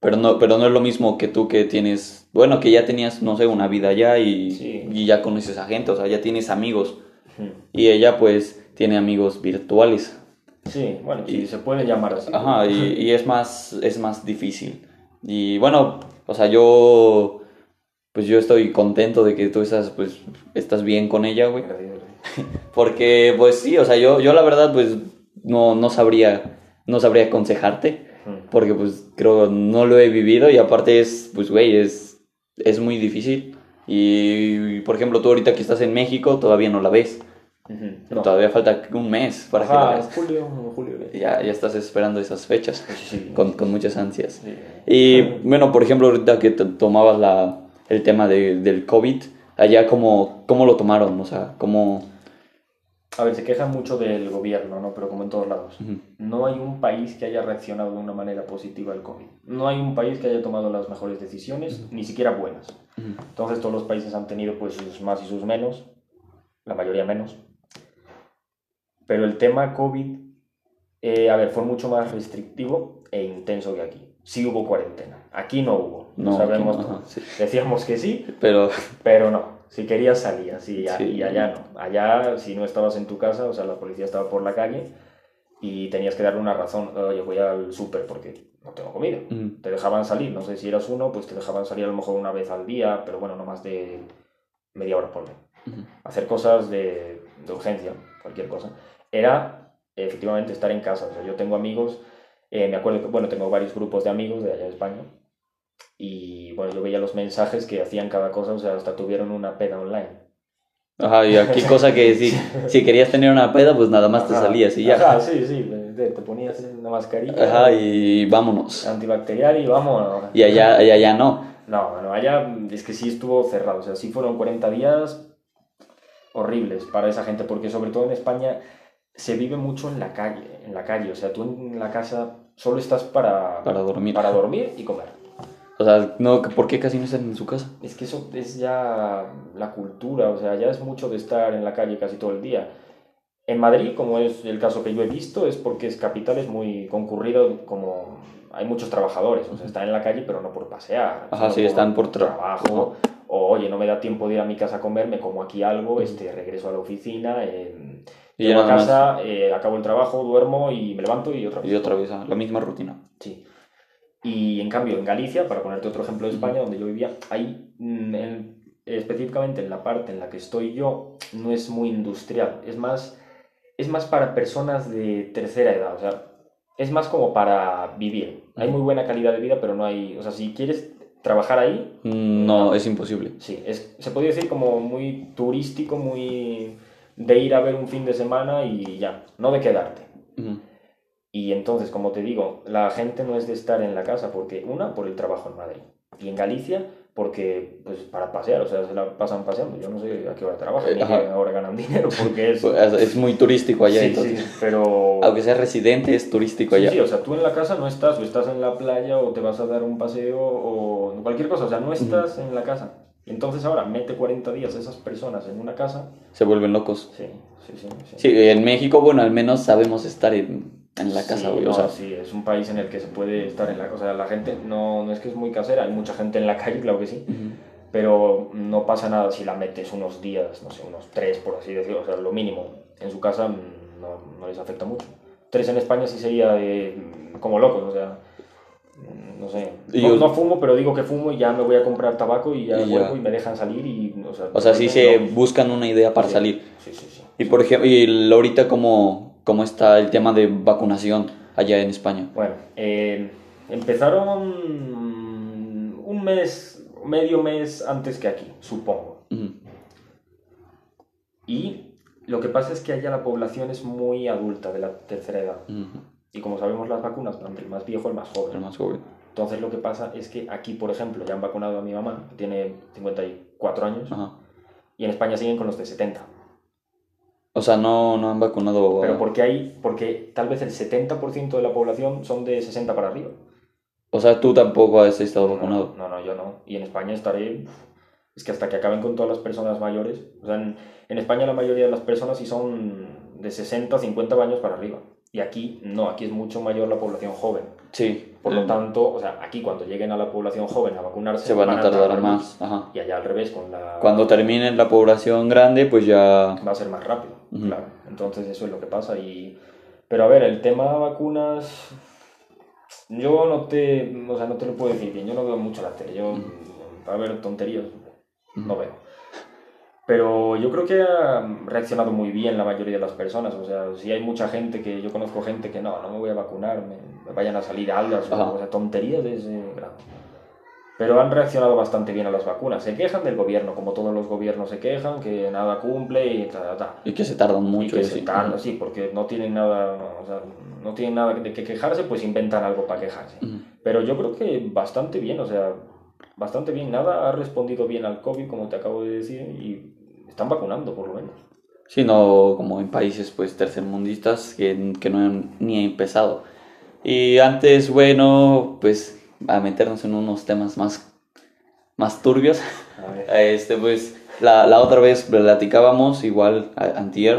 Pero no, pero no es lo mismo que tú que tienes, bueno, que ya tenías, no sé, una vida allá y, Sí. y ya conoces a gente, o sea, ya tienes amigos. mm, Y ella pues tiene amigos virtuales. sí, bueno, Y- sí, se puede llamar así. Ajá, y, y es más, es más difícil. Y bueno, o sea, yo, pues yo estoy contento de que tú estás, pues, estás bien con ella, güey. Porque, pues sí, o sea, yo, yo la verdad, pues, no, no sabría, no sabría aconsejarte. Porque, pues, creo, no lo he vivido y aparte es, pues, güey, es, es muy difícil. Y, por ejemplo, tú ahorita que estás en México, todavía no la ves. No. Todavía falta un mes para que la veas. julio, julio. Ya, ya estás esperando esas fechas Sí, sí. con, con muchas ansias. Y bueno, por ejemplo, ahorita que tomabas la, el tema de, del COVID, allá cómo, cómo lo tomaron, o sea, cómo... A ver, se quejan mucho del gobierno, ¿no? Pero como en todos lados. No hay un país que haya reaccionado de una manera positiva al COVID. No hay un país que haya tomado las mejores decisiones, ni siquiera buenas. Entonces todos los países han tenido pues sus más y sus menos, la mayoría menos. Pero el tema COVID, eh, a ver, fue mucho más restrictivo e intenso que aquí. Sí hubo cuarentena. Aquí no hubo. No, No, sabemos. no, sí. Decíamos que sí, Pero, pero no. Si querías salías y, Sí. y allá no. Allá si no estabas en tu casa, o sea, la policía estaba por la calle y tenías que darle una razón. Oye, voy al súper porque no tengo comida. ujú, Te dejaban salir, no sé si eras uno, pues te dejaban salir a lo mejor una vez al día, pero bueno, no más de media hora por ujú. Hacer cosas de, de urgencia, cualquier cosa. Era efectivamente estar en casa. O sea, yo tengo amigos, eh, me acuerdo que, bueno, tengo varios grupos de amigos de allá de España. Y bueno, yo veía los mensajes que hacían cada cosa, o sea, hasta tuvieron una peda online. Ajá, y aquí cosa que si, si querías tener una peda, pues nada más te Ajá, salías y ya. Ajá, sí, sí, te, te ponías una mascarilla Ajá, y vámonos. antibacterial y vamos. Y allá, allá ya no. No, no, allá es que sí estuvo cerrado, o sea, sí fueron 40 días horribles para esa gente, porque sobre todo en España se vive mucho en la calle, en la calle, o sea, tú en la casa solo estás para, Para dormir. para dormir y comer. O sea, no, ¿por qué casi no están en su casa? Es que eso es ya la cultura, o sea, ya es mucho de estar en la calle casi todo el día. En Madrid, como es el caso que yo he visto, es porque es capital, es muy concurrido, como hay muchos trabajadores, o sea, están en la calle, pero no por pasear. Ajá, sí, están por tra- trabajo. O, oye, no me da tiempo de ir a mi casa a comer, me como aquí algo, este, regreso a la oficina, eh, Y llego a casa, eh, acabo el trabajo, duermo y me levanto y otra vez. Y otra vez, ah, la misma rutina. Sí. Y en cambio, en Galicia, para ponerte otro ejemplo de España, donde yo vivía, ahí mm, en- específicamente en la parte en la que estoy yo, no es muy industrial, es más, es más para personas de tercera edad, o sea, es más como para vivir. Hay muy buena calidad de vida, pero no hay, o sea, si quieres trabajar ahí, Mm, No, es imposible. sí, es, se podría decir como muy turístico, muy de ir a ver un fin de semana y ya, no de quedarte. Ujú. Y entonces, como te digo, la gente no es de estar en la casa porque, una, por el trabajo en Madrid. Y en Galicia, porque, pues, para pasear, o sea, se la pasan paseando. Yo no sé a qué hora trabajan, ni a Ajá. qué hora ganan dinero, porque es... Pues, Es muy turístico allá, sí, entonces. sí, pero... Aunque sea residente, es turístico Sí, allá. sí, o sea, tú en la casa no estás, o estás en la playa, o te vas a dar un paseo, o cualquier cosa, o sea, no estás en la casa. Entonces ahora mete 40 días esas personas en una casa. Se vuelven locos. Sí, sí, sí. sí. Sí, en México, bueno, al menos sabemos estar en, en la casa, Sí, güey. no, o sea, sí, es un país en el que se puede estar en la... O sea, la gente no, no es que es muy casera, hay mucha gente en la calle, claro que sí, ujú. pero no pasa nada si la metes unos días, no sé, unos tres, por así decirlo, o sea, lo mínimo. En su casa no, no les afecta mucho. Tres en España sí sería mm, como locos, o sea, no sé. Y No, yo- no fumo, pero digo que fumo y ya me voy a comprar tabaco y ya Y ya. vuelvo y me dejan salir y, o sea... o sea, sí me se buscan una idea para Sí, salir. Sí, sí, sí. Y por ejemplo, y ahorita, ¿cómo, ¿cómo está el tema de vacunación allá en España? Bueno, eh, empezaron un mes, medio mes antes que aquí, supongo. Ujú. Y lo que pasa es que allá la población es muy adulta, de la tercera edad. Ujú. Y como sabemos, las vacunas van del más viejo al más El joven. más joven. Entonces lo que pasa es que aquí, por ejemplo, ya han vacunado a mi mamá, que tiene 54 años, Ajá. y en España siguen con los de 70. O sea, no, no han vacunado. a- Pero porque hay, porque tal vez el 70% de la población son de 60 para arriba. O sea, tú tampoco has estado vacunado. No, no, no, yo no. Y en España estaré. Es que hasta que acaben con todas las personas mayores. O sea, en, en España la mayoría de las personas sí son de 60 50 años para arriba. Y aquí no, aquí es mucho mayor la población joven. Sí. Por lo tanto, o sea, aquí cuando lleguen a la población joven a vacunarse, se van a tardar más. Ajá. Y allá al revés, con la. Cuando termine la población grande, pues ya. va a ser más rápido, Ujú. claro. Entonces eso es lo que pasa. Y... Pero a ver, el tema vacunas, yo no te, o sea, no te lo puedo decir bien, yo no veo mucho la tele, yo para ver tonterías no veo. Pero yo creo que ha reaccionado muy bien la mayoría de las personas, o sea, si hay mucha gente que yo conozco gente que no, no me voy a vacunar, me vayan a salir algas, o, Ajá. o sea, tonterías de ese grado. Pero han reaccionado bastante bien a las vacunas. Se quejan del gobierno, como todos los gobiernos se quejan, que nada cumple y ta, ta. Y que se tardan Y mucho. que y se así. tarda, sí, porque no tienen nada, o sea, no tienen nada de que quejarse, pues inventan algo para quejarse. Ujú. Pero yo creo que bastante bien, o sea, bastante bien. Nada ha respondido bien al COVID, como te acabo de decir, y están vacunando, por lo menos. Sí, no como en países pues tercermundistas que, que no han ni empezado. Y antes, bueno, pues a meternos en unos temas más, más turbios. Este, pues la, la otra vez platicábamos, igual antier,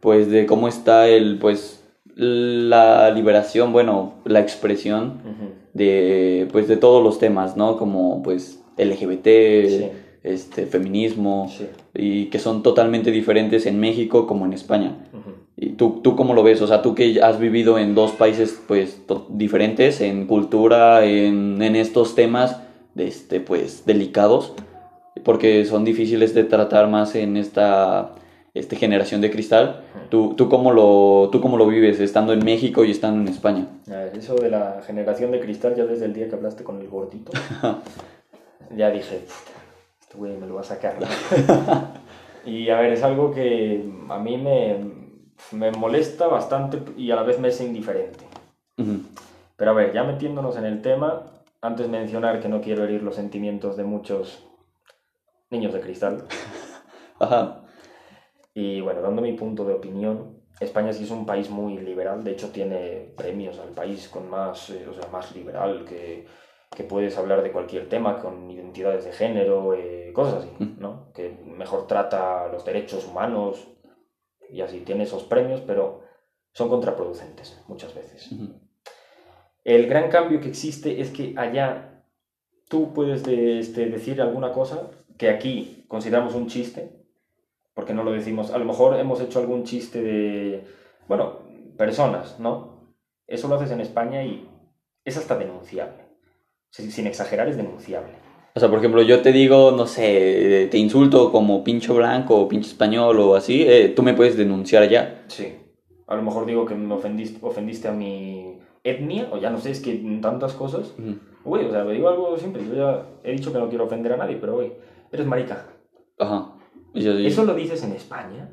pues de cómo está el, pues, la liberación, bueno, la expresión de, pues, de todos los temas, ¿no? Como, pues, LGBT, Sí. este, feminismo, Sí. y que son totalmente diferentes en México como en España. ¿Y tú, tú cómo lo ves? O sea, tú que has vivido en dos países, pues, diferentes en cultura, en, en estos temas, de este, pues, delicados, porque son difíciles de tratar más en esta este, generación de cristal. ¿Tú, tú, cómo lo, ¿Tú cómo lo vives estando en México y estando en España? Eso de la generación de cristal, ya desde el día que hablaste con el gordito, ya dije, "Puta, este güey me lo va a sacar. ¿no?". y a ver, es algo que a mí me, me molesta bastante y a la vez me es indiferente. Pero a ver, ya metiéndonos en el tema, antes mencionar que no quiero herir los sentimientos de muchos niños de cristal. Ajá. Y bueno, dando mi punto de opinión, España sí es un país muy liberal, de hecho tiene premios al país con más, eh, o sea, más liberal, que, que puedes hablar de cualquier tema con identidades de género, eh, cosas así, ¿no? Que mejor trata los derechos humanos y así, tiene esos premios, pero son contraproducentes muchas veces. El gran cambio que existe es que allá tú puedes de- este, decir alguna cosa que aquí consideramos un chiste, porque no lo decimos, a lo mejor hemos hecho algún chiste de, bueno, personas, ¿no? Eso lo haces en España y es hasta denunciable. Sin exagerar, es denunciable. O sea, por ejemplo, yo te digo, no sé, te insulto como pincho blanco o pinche español o así, eh, tú me puedes denunciar allá. Sí. A lo mejor digo que me ofendiste, ofendiste a mi etnia, o ya no sé, es que tantas cosas. Güey, o sea, me digo algo simple. Yo ya he dicho que no quiero ofender a nadie, pero güey, eres marica. Ajá. Y yo- ¿Eso lo dices en España?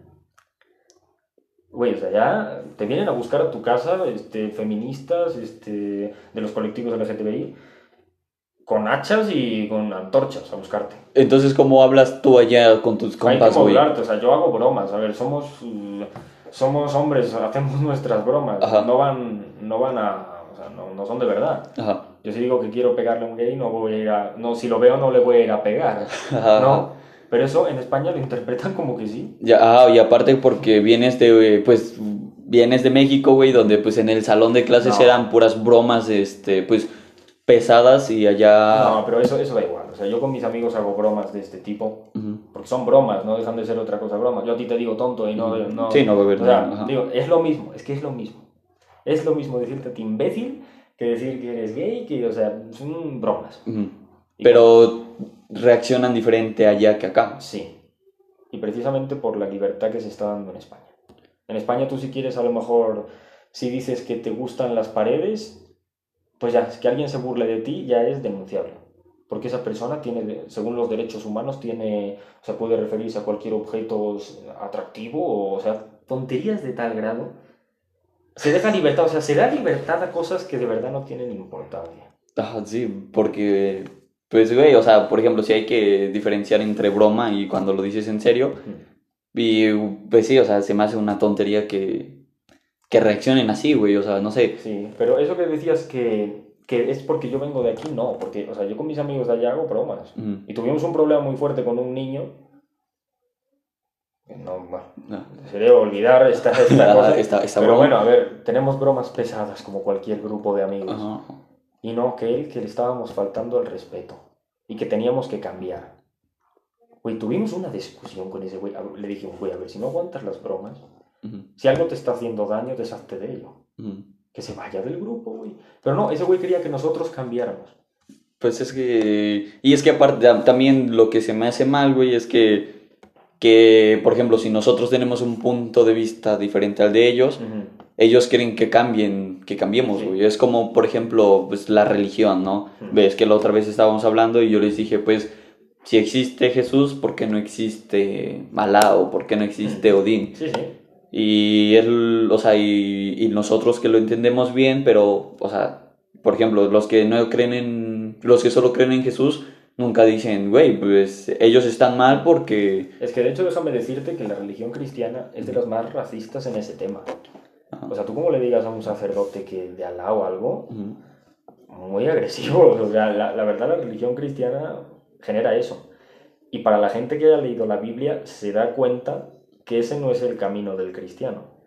Güey, o sea, ya te vienen a buscar a tu casa este, feministas este, de los colectivos LGTBI con hachas y con antorchas a buscarte. Entonces, ¿cómo hablas tú allá con tus Hay compas, que güey? o sea, yo hago bromas, a ver, somos, somos hombres, hacemos nuestras bromas, Ajá. no van, no van a, o sea, no, no son de verdad. Ajá. Yo si digo que quiero pegarle a un gay, no voy a ir a, no, si lo veo no le voy a ir a pegar, Ajá. no, pero eso en España lo interpretan como que sí. Ya, ah, y aparte porque vienes de, pues, vienes de México, güey, donde pues en el salón de clases No. eran puras bromas, este, pues, pesadas y allá... No, pero eso, eso da igual, o sea, yo con mis amigos hago bromas de este tipo, porque son bromas, no dejan de ser otra cosa bromas. Yo a ti te digo tonto y no... no Sí, no, beber, O sea, ajá. digo, es lo mismo, es que es lo mismo. Es lo mismo decirte a ti imbécil que decir que eres gay, que, o sea, son bromas. Pero reaccionan diferente allá que acá. Sí. Y precisamente por la libertad que se está dando en España. En España tú si quieres a lo mejor, si dices que te gustan las paredes, pues ya, que alguien se burle de ti ya es denunciable. Porque esa persona tiene, según los derechos humanos, tiene, o sea, puede referirse a cualquier objeto atractivo, o, o sea, tonterías de tal grado. Se deja libertad, o sea, se da libertad a cosas que de verdad no tienen importancia. Ah, sí, porque, pues, güey, o sea, por ejemplo, si hay que diferenciar entre broma y cuando lo dices en serio, y pues sí, o sea, se me hace una tontería que, que reaccionen así, güey, o sea, no sé. Sí, pero eso que decías que, que es porque yo vengo de aquí, no, porque, o sea, yo con mis amigos de allá hago bromas. Ujú. Y tuvimos un problema muy fuerte con un niño. No, bueno, No. se debe olvidar esta, esta cosa. Esta- esta pero broma. bueno, a ver, tenemos bromas pesadas como cualquier grupo de amigos. Ajá. Y no, que él, que le estábamos faltando al respeto. Y que teníamos que cambiar. Güey, tuvimos una discusión con ese güey. Le dije, güey, a ver, si no aguantas las bromas, Si algo te está haciendo daño, deshazte de ello. Que se vaya del grupo, güey. Pero no, ese güey quería que nosotros cambiáramos. Pues es que. Y es que aparte, tam- también lo que se me hace mal, güey, es que. Que, por ejemplo, si nosotros tenemos un punto de vista diferente al de ellos, ellos quieren que cambien, que cambiemos, Sí. güey. Es como, por ejemplo, pues la religión, ¿no? Ves que la otra vez estábamos hablando y yo les dije, pues, si existe Jesús, ¿por qué no existe Alá o por qué no existe Odín? Sí, sí. Y él, o sea, y, y nosotros que lo entendemos bien, pero, o sea, por ejemplo, los que no creen en, los que solo creen en Jesús, nunca dicen, güey, pues ellos están mal porque... Es que de hecho déjame decirte que la religión cristiana es de las más racistas en ese tema. Ajá. O sea, tú como le digas a un sacerdote que de Alá o algo, Ujú, muy agresivo. O sea, la, la verdad la religión cristiana genera eso. Y para la gente que haya leído la Biblia se da cuenta que ese no es el camino del cristiano.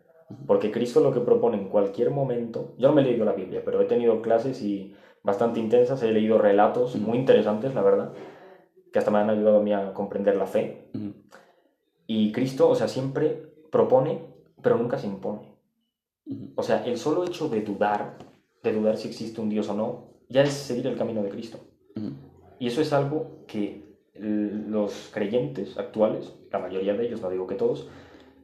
Porque Cristo lo que propone en cualquier momento, yo no me he leído la Biblia, pero he tenido clases y bastante intensas, he leído relatos muy interesantes, la verdad, que hasta me han ayudado a mí a comprender la fe. Y Cristo, o sea, siempre propone, pero nunca se impone. O sea, el solo hecho de dudar, de dudar si existe un Dios o no, ya es seguir el camino de Cristo. Y eso es algo que los creyentes actuales, la mayoría de ellos, no digo que todos,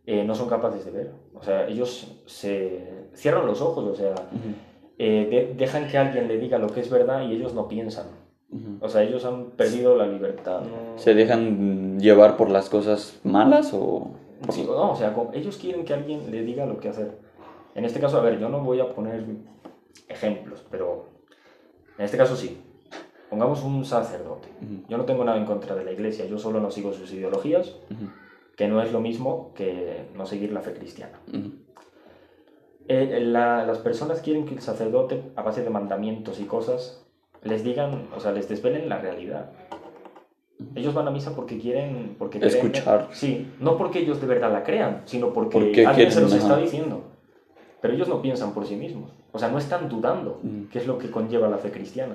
eh, no son capaces de ver. O sea, ellos se cierran los ojos, o sea, Ujú, eh, de- dejan que alguien le diga lo que es verdad y ellos no piensan. ujú. O sea, ellos han perdido la libertad. ¿no? ¿Se dejan llevar por las cosas malas o...? Sí, no, o sea, ellos quieren que alguien le diga lo que hacer. En este caso, a ver, yo no voy a poner ejemplos, pero en este caso sí. Pongamos un sacerdote. Ujú, Yo no tengo nada en contra de la iglesia, yo solo no sigo sus ideologías, ujú, que no es lo mismo que no seguir la fe cristiana. ujú. Eh, la- las personas quieren que el sacerdote, a base de mandamientos y cosas, les digan, o sea, les desvelen la realidad. Ellos van a misa porque quieren... Porque creen- Escuchar. sí, no porque ellos de verdad la crean, sino porque, Porque alguien se los está diciendo. Pero ellos no piensan por sí mismos. O sea, no están dudando, que es lo que conlleva la fe cristiana.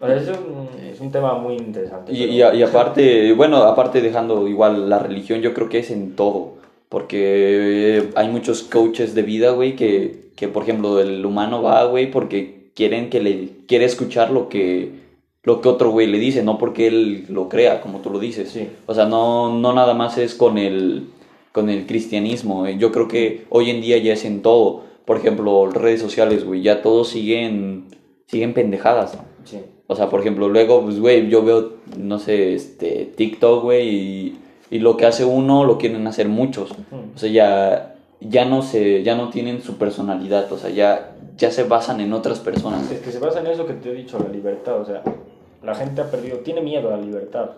Es un, es un tema muy interesante. Y, pero- y y aparte, bueno, aparte dejando igual la religión, yo creo que es en todo. Porque hay muchos coaches de vida, güey, que, que por ejemplo el humano va, güey, porque quieren que le quiere escuchar lo que lo que otro güey le dice, no porque él lo crea, como tú lo dices. Sí. O sea, no, no nada más es con el, con el cristianismo. eh. Yo creo que hoy en día ya es en todo. Por ejemplo, redes sociales, güey, ya todos siguen, siguen pendejadas. Sí. O sea, por ejemplo, luego, pues, güey, yo veo, no sé, este, TikTok, güey, y, y lo que hace uno lo quieren hacer muchos. O sea, ya, ya no se ya no tienen su personalidad, o sea, ya ya se basan en otras personas. Es que se basa en eso que te he dicho, la libertad, o sea, la gente ha perdido, tiene miedo a la libertad.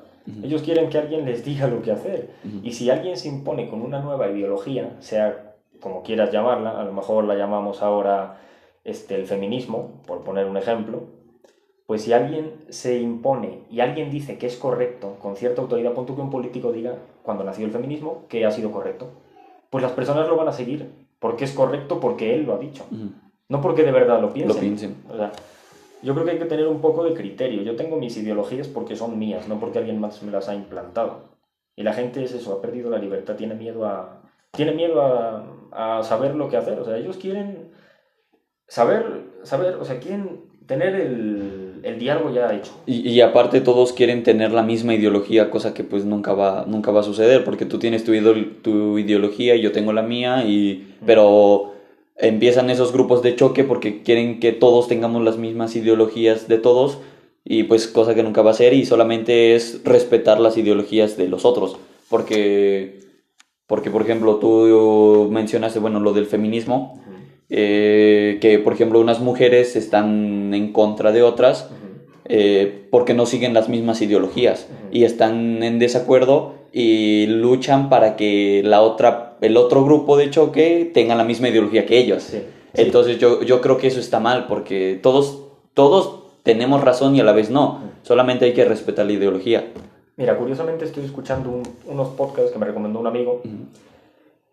Ellos quieren que alguien les diga lo que hacer. Y si alguien se impone con una nueva ideología, sea como quieras llamarla, a lo mejor la llamamos ahora este, el feminismo, por poner un ejemplo, pues si alguien se impone y alguien dice que es correcto con cierta autoridad, punto que un político diga, cuando nació el feminismo, que ha sido correcto, pues las personas lo van a seguir porque es correcto porque él lo ha dicho, no porque de verdad lo piensen. Lo piensen. O sea, yo creo que hay que tener un poco de criterio. Yo tengo mis ideologías porque son mías, no porque alguien más me las ha implantado. Y la gente es eso, ha perdido la libertad, tiene miedo a, tiene miedo a, a saber lo que hacer. O sea, ellos quieren saber, saber, o sea, quieren tener el, el diálogo ya hecho. Y, y, aparte todos quieren tener la misma ideología, cosa que pues nunca va, nunca va a suceder, porque tú tienes tu, tu ideología y yo tengo la mía, y, pero empiezan esos grupos de choque porque quieren que todos tengamos las mismas ideologías de todos y pues cosa que nunca va a ser y solamente es respetar las ideologías de los otros. Porque porque por ejemplo tú mencionaste bueno lo del feminismo eh, que por ejemplo unas mujeres están en contra de otras eh, porque no siguen las mismas ideologías y están en desacuerdo y luchan para que la otra, el otro grupo de choque tenga la misma ideología que ellos. Entonces yo, yo creo que eso está mal porque todos, todos tenemos razón y a la vez no. Solamente hay que respetar la ideología. Mira, curiosamente estoy escuchando unos podcasts que me recomendó un amigo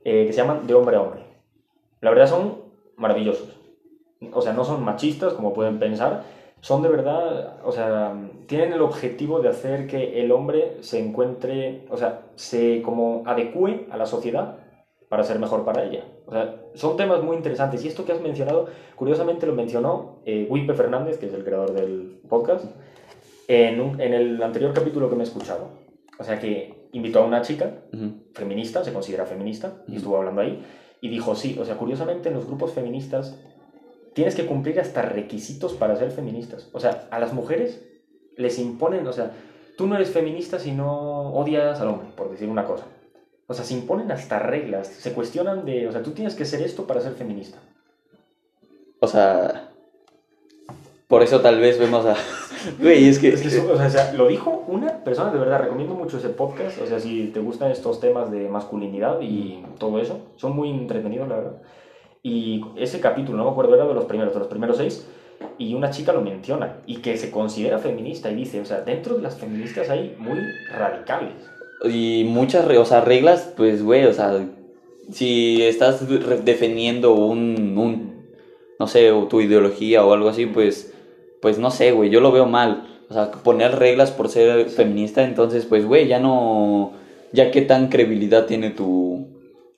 eh, que se llaman De hombre a hombre. La verdad son maravillosos. O sea, no son machistas como pueden pensar, son de verdad, o sea, tienen el objetivo de hacer que el hombre se encuentre, o sea, se como adecue a la sociedad para ser mejor para ella. O sea, son temas muy interesantes. Y esto que has mencionado, curiosamente lo mencionó eh, Wipe Fernández, que es el creador del podcast, en, en, el anterior capítulo que me he escuchado. O sea, que invitó a una chica feminista, se considera feminista, y estuvo hablando ahí, y dijo, sí, o sea, curiosamente en los grupos feministas tienes que cumplir hasta requisitos para ser feministas. O sea, a las mujeres les imponen, o sea, tú no eres feminista si no odias al hombre, por decir una cosa. O sea, se imponen hasta reglas, se cuestionan de, o sea, tú tienes que ser esto para ser feminista. O sea, por eso tal vez vemos a... Güey, es que... Es que o, sea, lo dijo una persona, de verdad, recomiendo mucho ese podcast, o sea, si te gustan estos temas de masculinidad y todo eso, son muy entretenidos, la verdad. Y ese capítulo, no me acuerdo, era de los primeros, de los primeros seis, y una chica lo menciona, y que se considera feminista, y dice, o sea, dentro de las feministas hay muy radicales. Y muchas, o sea, reglas, pues, güey, o sea, si estás defendiendo un, un, no sé, tu ideología o algo así, pues, pues no sé, güey, yo lo veo mal. O sea, poner reglas por ser feminista, entonces, pues, güey, ya no, ya qué tan credibilidad tiene tu,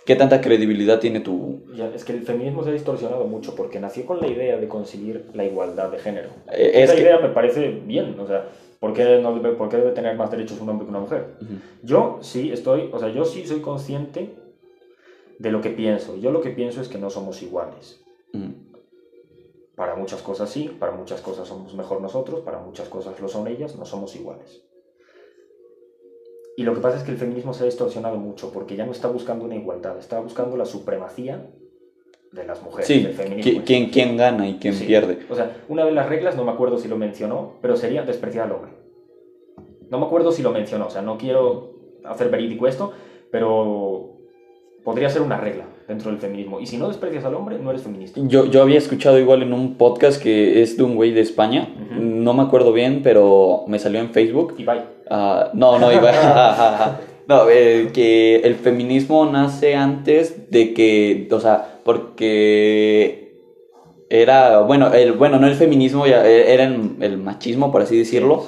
¿Qué tanta credibilidad tiene tu...? Ya, es que el feminismo se ha distorsionado mucho porque nació con la idea de conseguir la igualdad de género. Eh, Esa idea me parece bien, o sea, ¿por qué, no debe, ¿por qué debe tener más derechos un hombre que una mujer? Yo sí estoy, o sea, yo sí soy consciente de lo que pienso. Yo lo que pienso es que no somos iguales. Para muchas cosas sí, para muchas cosas somos mejor nosotros, para muchas cosas lo son ellas, no somos iguales. Y lo que pasa es que el feminismo se ha distorsionado mucho porque ya no está buscando una igualdad, está buscando la supremacía de las mujeres. Sí, ¿quién, quién gana y quién pierde? O sea, una de las reglas, no me acuerdo si lo mencionó, pero sería despreciar al hombre. No me acuerdo si lo mencionó, o sea, no quiero hacer verídico esto, pero podría ser una regla dentro del feminismo. Y si no desprecias al hombre, no eres feminista. Yo, yo había escuchado igual en un podcast que es de un güey de España, no me acuerdo bien, pero me salió en Facebook. Bye. Ah, no, no, Ibai. no, eh, que el feminismo nace antes de que, o sea, porque era, bueno, el, bueno, no el feminismo, eh, era el, machismo, por así decirlo,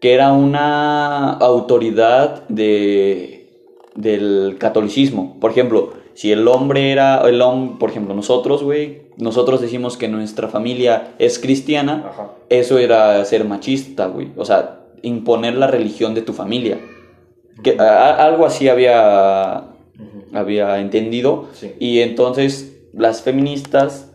que era una autoridad de, del catolicismo. Por ejemplo, si el hombre era, el hombre, por ejemplo, nosotros, güey, nosotros decimos que nuestra familia es cristiana, eso era ser machista, güey. O sea, imponer la religión de tu familia. Que, algo así había, había entendido. Y entonces las feministas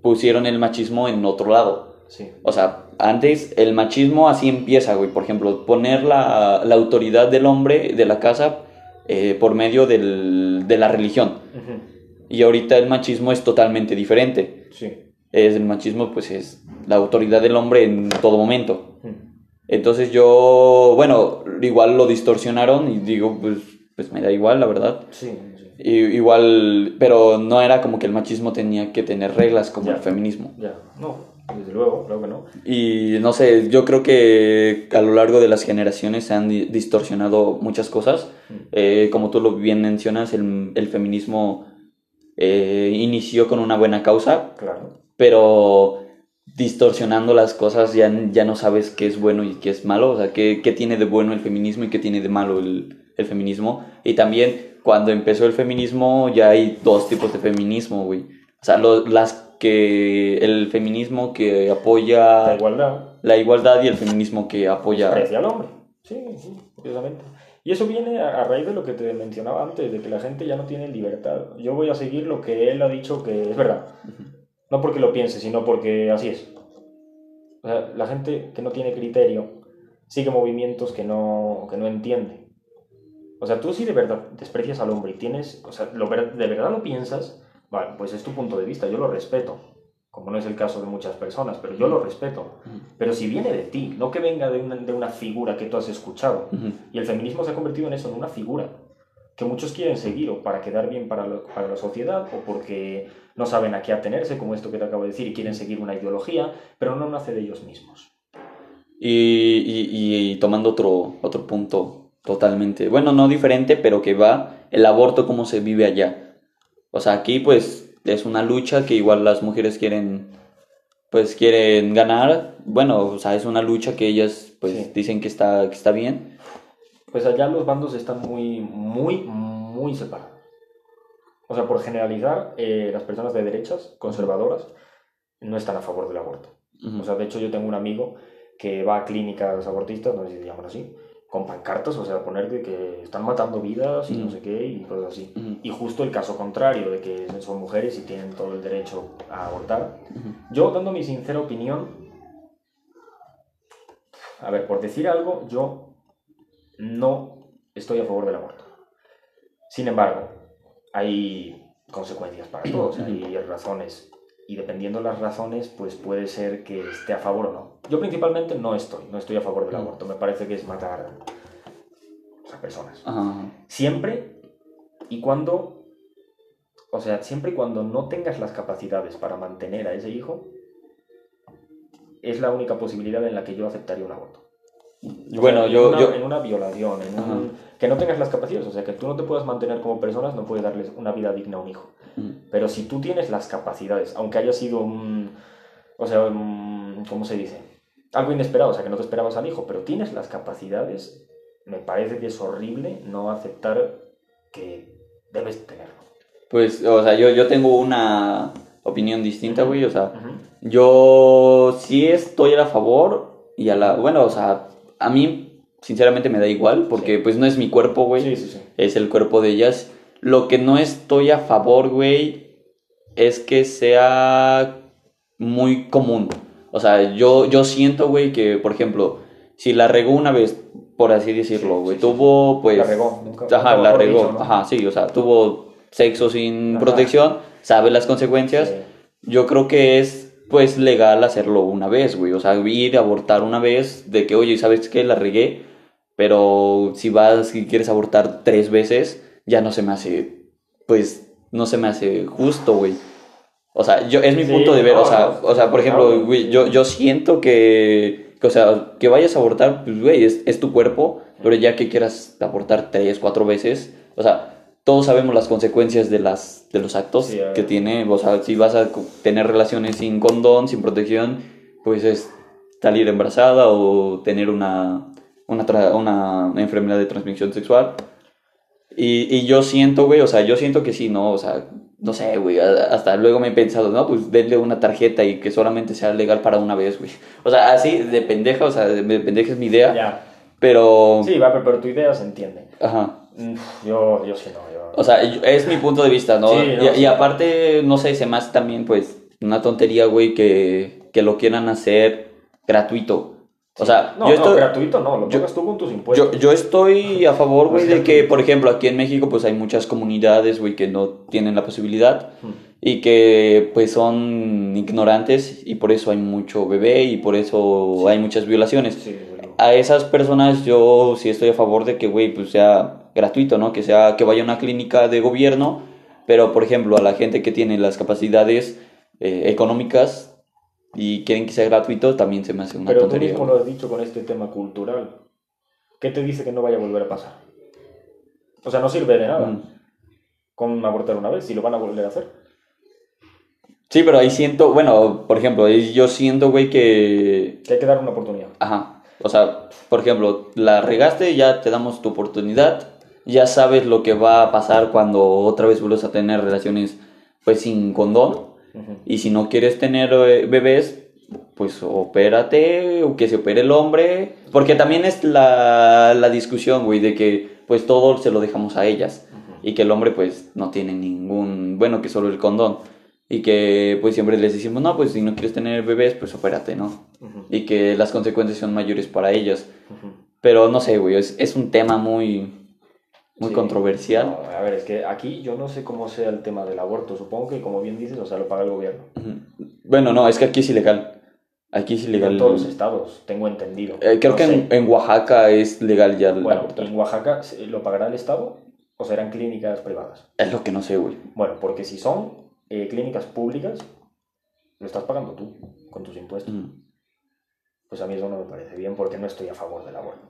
pusieron el machismo en otro lado. O sea, antes el machismo así empieza, güey. Por ejemplo, poner la, la autoridad del hombre de la casa eh, por medio del, de la religión. Y ahorita el machismo es totalmente diferente. Sí. Es, el machismo pues es la autoridad del hombre en todo momento. Mm. Entonces yo, bueno, igual lo distorsionaron y digo, pues, pues me da igual, la verdad. Sí, sí. Y, igual, pero no era como que el machismo tenía que tener reglas como Ya. el feminismo. Ya, no, desde luego, claro que no. Y no sé, yo creo que a lo largo de las generaciones se han di- distorsionado muchas cosas. Mm. Eh, como tú lo bien mencionas, el, el feminismo eh, inició con una buena causa, Claro. pero distorsionando las cosas ya, ya no sabes qué es bueno y qué es malo, o sea, qué, qué tiene de bueno el feminismo y qué tiene de malo el, el feminismo. Y también cuando empezó el feminismo ya hay dos tipos de feminismo, güey. O sea, lo- las que el feminismo que apoya La igualdad la igualdad y el feminismo que apoya... aprecia al hombre. Sí, sí, precisamente. Y eso viene a raíz de lo que te mencionaba antes, de que la gente ya no tiene libertad. Yo voy a seguir lo que él ha dicho que es verdad. No porque lo piense, sino porque así es. O sea, la gente que no tiene criterio sigue movimientos que no, que no entiende. O sea, tú si de verdad desprecias al hombre y tienes, o sea, lo de verdad lo piensas, vale, pues es tu punto de vista, yo lo respeto. Como no es el caso de muchas personas, pero yo lo respeto. Pero si viene de ti, no que venga de una, de una figura que tú has escuchado. Y el feminismo se ha convertido en eso, en una figura que muchos quieren seguir o para quedar bien para, lo- para la sociedad o porque no saben a qué atenerse, como esto que te acabo de decir, y quieren seguir una ideología, pero no nace de ellos mismos. Y, y- y tomando otro, otro punto totalmente, bueno, no diferente, pero que va el aborto, cómo se vive allá. O sea, aquí pues es una lucha que igual las mujeres quieren, pues quieren ganar. Bueno, o sea, es una lucha que ellas pues Sí. dicen que está, que está bien. Pues allá los bandos están muy, muy, muy separados. O sea, por generalizar, eh, las personas de derechas, conservadoras, no están a favor del aborto. Ujú. O sea, de hecho yo tengo un amigo que va a clínicas abortistas, no sé si se llaman así, con pancartas, o sea, poner de que están matando vidas y no sé qué y cosas así. Y justo el caso contrario, de que son mujeres y tienen todo el derecho a abortar. Yo, dando mi sincera opinión, a ver, por decir algo, yo no estoy a favor del aborto. Sin embargo, hay consecuencias para todos, hay razones. Y dependiendo las razones, pues puede ser que esté a favor o no. Yo principalmente no estoy, no estoy a favor del Mm. aborto. Me parece que es matar a personas. Ajá. Siempre y cuando, o sea, siempre y cuando no tengas las capacidades para mantener a ese hijo, es la única posibilidad en la que yo aceptaría un aborto. O bueno, sea, yo, en una, yo, en una violación, en Ajá. un, que no tengas las capacidades, o sea, que tú no te puedas mantener como personas, no puedes darles una vida digna a un hijo. Ujú. Pero si tú tienes las capacidades, aunque haya sido un, o sea, un- ¿cómo se dice? Algo inesperado, o sea, que no te esperabas al hijo, pero tienes las capacidades, me parece que es horrible no aceptar que debes tenerlo. pues, o sea, yo, yo tengo una opinión distinta, güey, o sea. Yo sí estoy a favor y a la... Bueno, o sea, a mí sinceramente me da igual porque Sí. pues no es mi cuerpo, güey. Sí, sí, sí. Es el cuerpo de ellas. Lo que no estoy a favor, güey, es que sea muy común. O sea, yo, yo siento, güey, que, por ejemplo, si la regó una vez, por así decirlo, güey, tuvo, pues... La regó, nunca- Ajá, la regó. dicho, ¿no? Ajá, sí, o sea, tuvo sexo sin Ajá. protección, sabe las consecuencias. Yo creo que es pues legal hacerlo una vez, güey. O sea, ir a abortar una vez de que, oye, ¿sabes qué? La regué. Pero si vas y quieres abortar tres veces, ya no se me hace, pues, no se me hace justo, güey. O sea, yo, es mi Sí, punto de ver, no, o sea, o sea, por ejemplo, güey, yo, yo siento que, que, o sea, que vayas a abortar, pues, güey, es, es tu cuerpo, pero ya que quieras abortar tres, cuatro veces, o sea, todos sabemos las consecuencias de, las, de los actos Sí, que tiene, o sea, si vas a tener relaciones sin condón, sin protección, pues es salir embarazada o tener una, una, una enfermedad de transmisión sexual. Y, y yo siento, güey, o sea, yo siento que sí, ¿no? O sea, no sé, güey, hasta luego me he pensado, no, pues denle una tarjeta y que solamente sea legal para una vez, güey. O sea, así de pendeja, o sea, de de pendeja es mi idea, Ya. pero... Sí, va, pero, pero tu idea se entiende. Ajá. Mm, Yo, yo sí no. O sea, es mi punto de vista, ¿no? Sí, no, y, aparte, no sé, se me hace también, pues, una tontería, güey, que, que lo quieran hacer gratuito. O sea, No, yo no, gratuito no, lo yo- pagas tú con tus impuestos. Yo, yo estoy a favor, güey, de que, por ejemplo, aquí en México, pues hay muchas comunidades, güey, que no tienen la posibilidad y que, pues, son ignorantes y por eso hay mucho bebé y por eso hay muchas violaciones. Sí, luego. A esas personas yo sí estoy a favor de que, güey, pues sea gratuito, ¿no? Que sea, que vaya a una clínica de gobierno, pero, por ejemplo, a la gente que tiene las capacidades eh, económicas y quieren que sea gratuito, también se me hace una Pero tú tontería. mismo güey. lo has dicho con este tema cultural. ¿Qué te dice que no vaya a volver a pasar? O sea, no sirve de nada Mm. con abortar una vez, si lo van a volver a hacer. Sí, pero ahí siento, bueno, por ejemplo, yo siento, güey, que... Que hay que dar una oportunidad. Ajá. O sea, por ejemplo, la regaste, ya te damos tu oportunidad, ya sabes lo que va a pasar cuando otra vez vuelves a tener relaciones, pues, sin condón. Ujú. Y si no quieres tener eh, bebés, pues opérate, o que se opere el hombre. Porque también es la, la discusión, güey, de que pues todo se lo dejamos a ellas. Y que el hombre pues no tiene ningún, bueno, que solo el condón. Y que pues siempre les decimos, no, pues si no quieres tener bebés, pues opérate, ¿no? Ujú. Y que las consecuencias son mayores para ellas. Pero no sé, güey, es, es un tema muy, muy Sí. controversial. No, a ver, es que aquí yo no sé cómo sea el tema del aborto. Supongo que, como bien dices, o sea, lo paga el gobierno. Bueno, no, es que aquí es ilegal. Aquí es ilegal. En todos los estados, tengo entendido. Eh, creo No que en, en Oaxaca es legal ya el Bueno. ¿en Oaxaca lo pagará el estado o serán clínicas privadas? Es lo que no sé, güey. Bueno, porque si son eh, clínicas públicas, lo estás pagando tú con tus impuestos. Pues a mí eso no me parece bien porque no estoy a favor del aborto.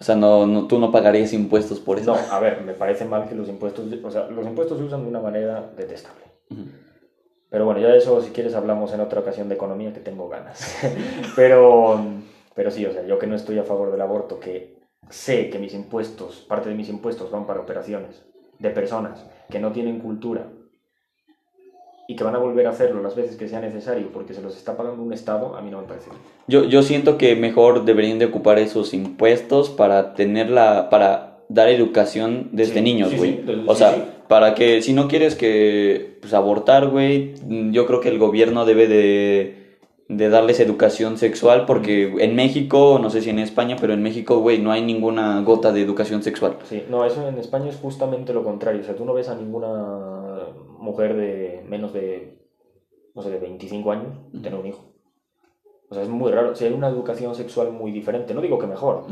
O sea, no, no, tú no pagarías impuestos por eso. No, a ver, me parece mal que los impuestos, o sea, los impuestos se usan de una manera detestable. Pero bueno, ya de eso, si quieres, hablamos en otra ocasión de economía, que tengo ganas. pero, pero sí, o sea, yo que no estoy a favor del aborto, que sé que mis impuestos, parte de mis impuestos van para operaciones de personas que no tienen cultura y que van a volver a hacerlo las veces que sea necesario porque se los está pagando un Estado, a mí no me parece. Yo, yo siento que mejor deberían de ocupar esos impuestos para tener la, para dar educación desde Sí, niños, sí, güey. sí, de- o sí, sea, sí. para que si no quieres que pues, abortar, güey, yo creo que el gobierno debe de, de darles educación sexual porque en México, no sé si en España, pero en México, güey, no hay ninguna gota de educación sexual. Sí, no, eso en España es justamente lo contrario. O sea, tú no ves a ninguna mujer de menos de, no sé, de 25 años tener un hijo. O sea, es muy raro. O sea, hay una educación sexual muy diferente. No digo que mejor,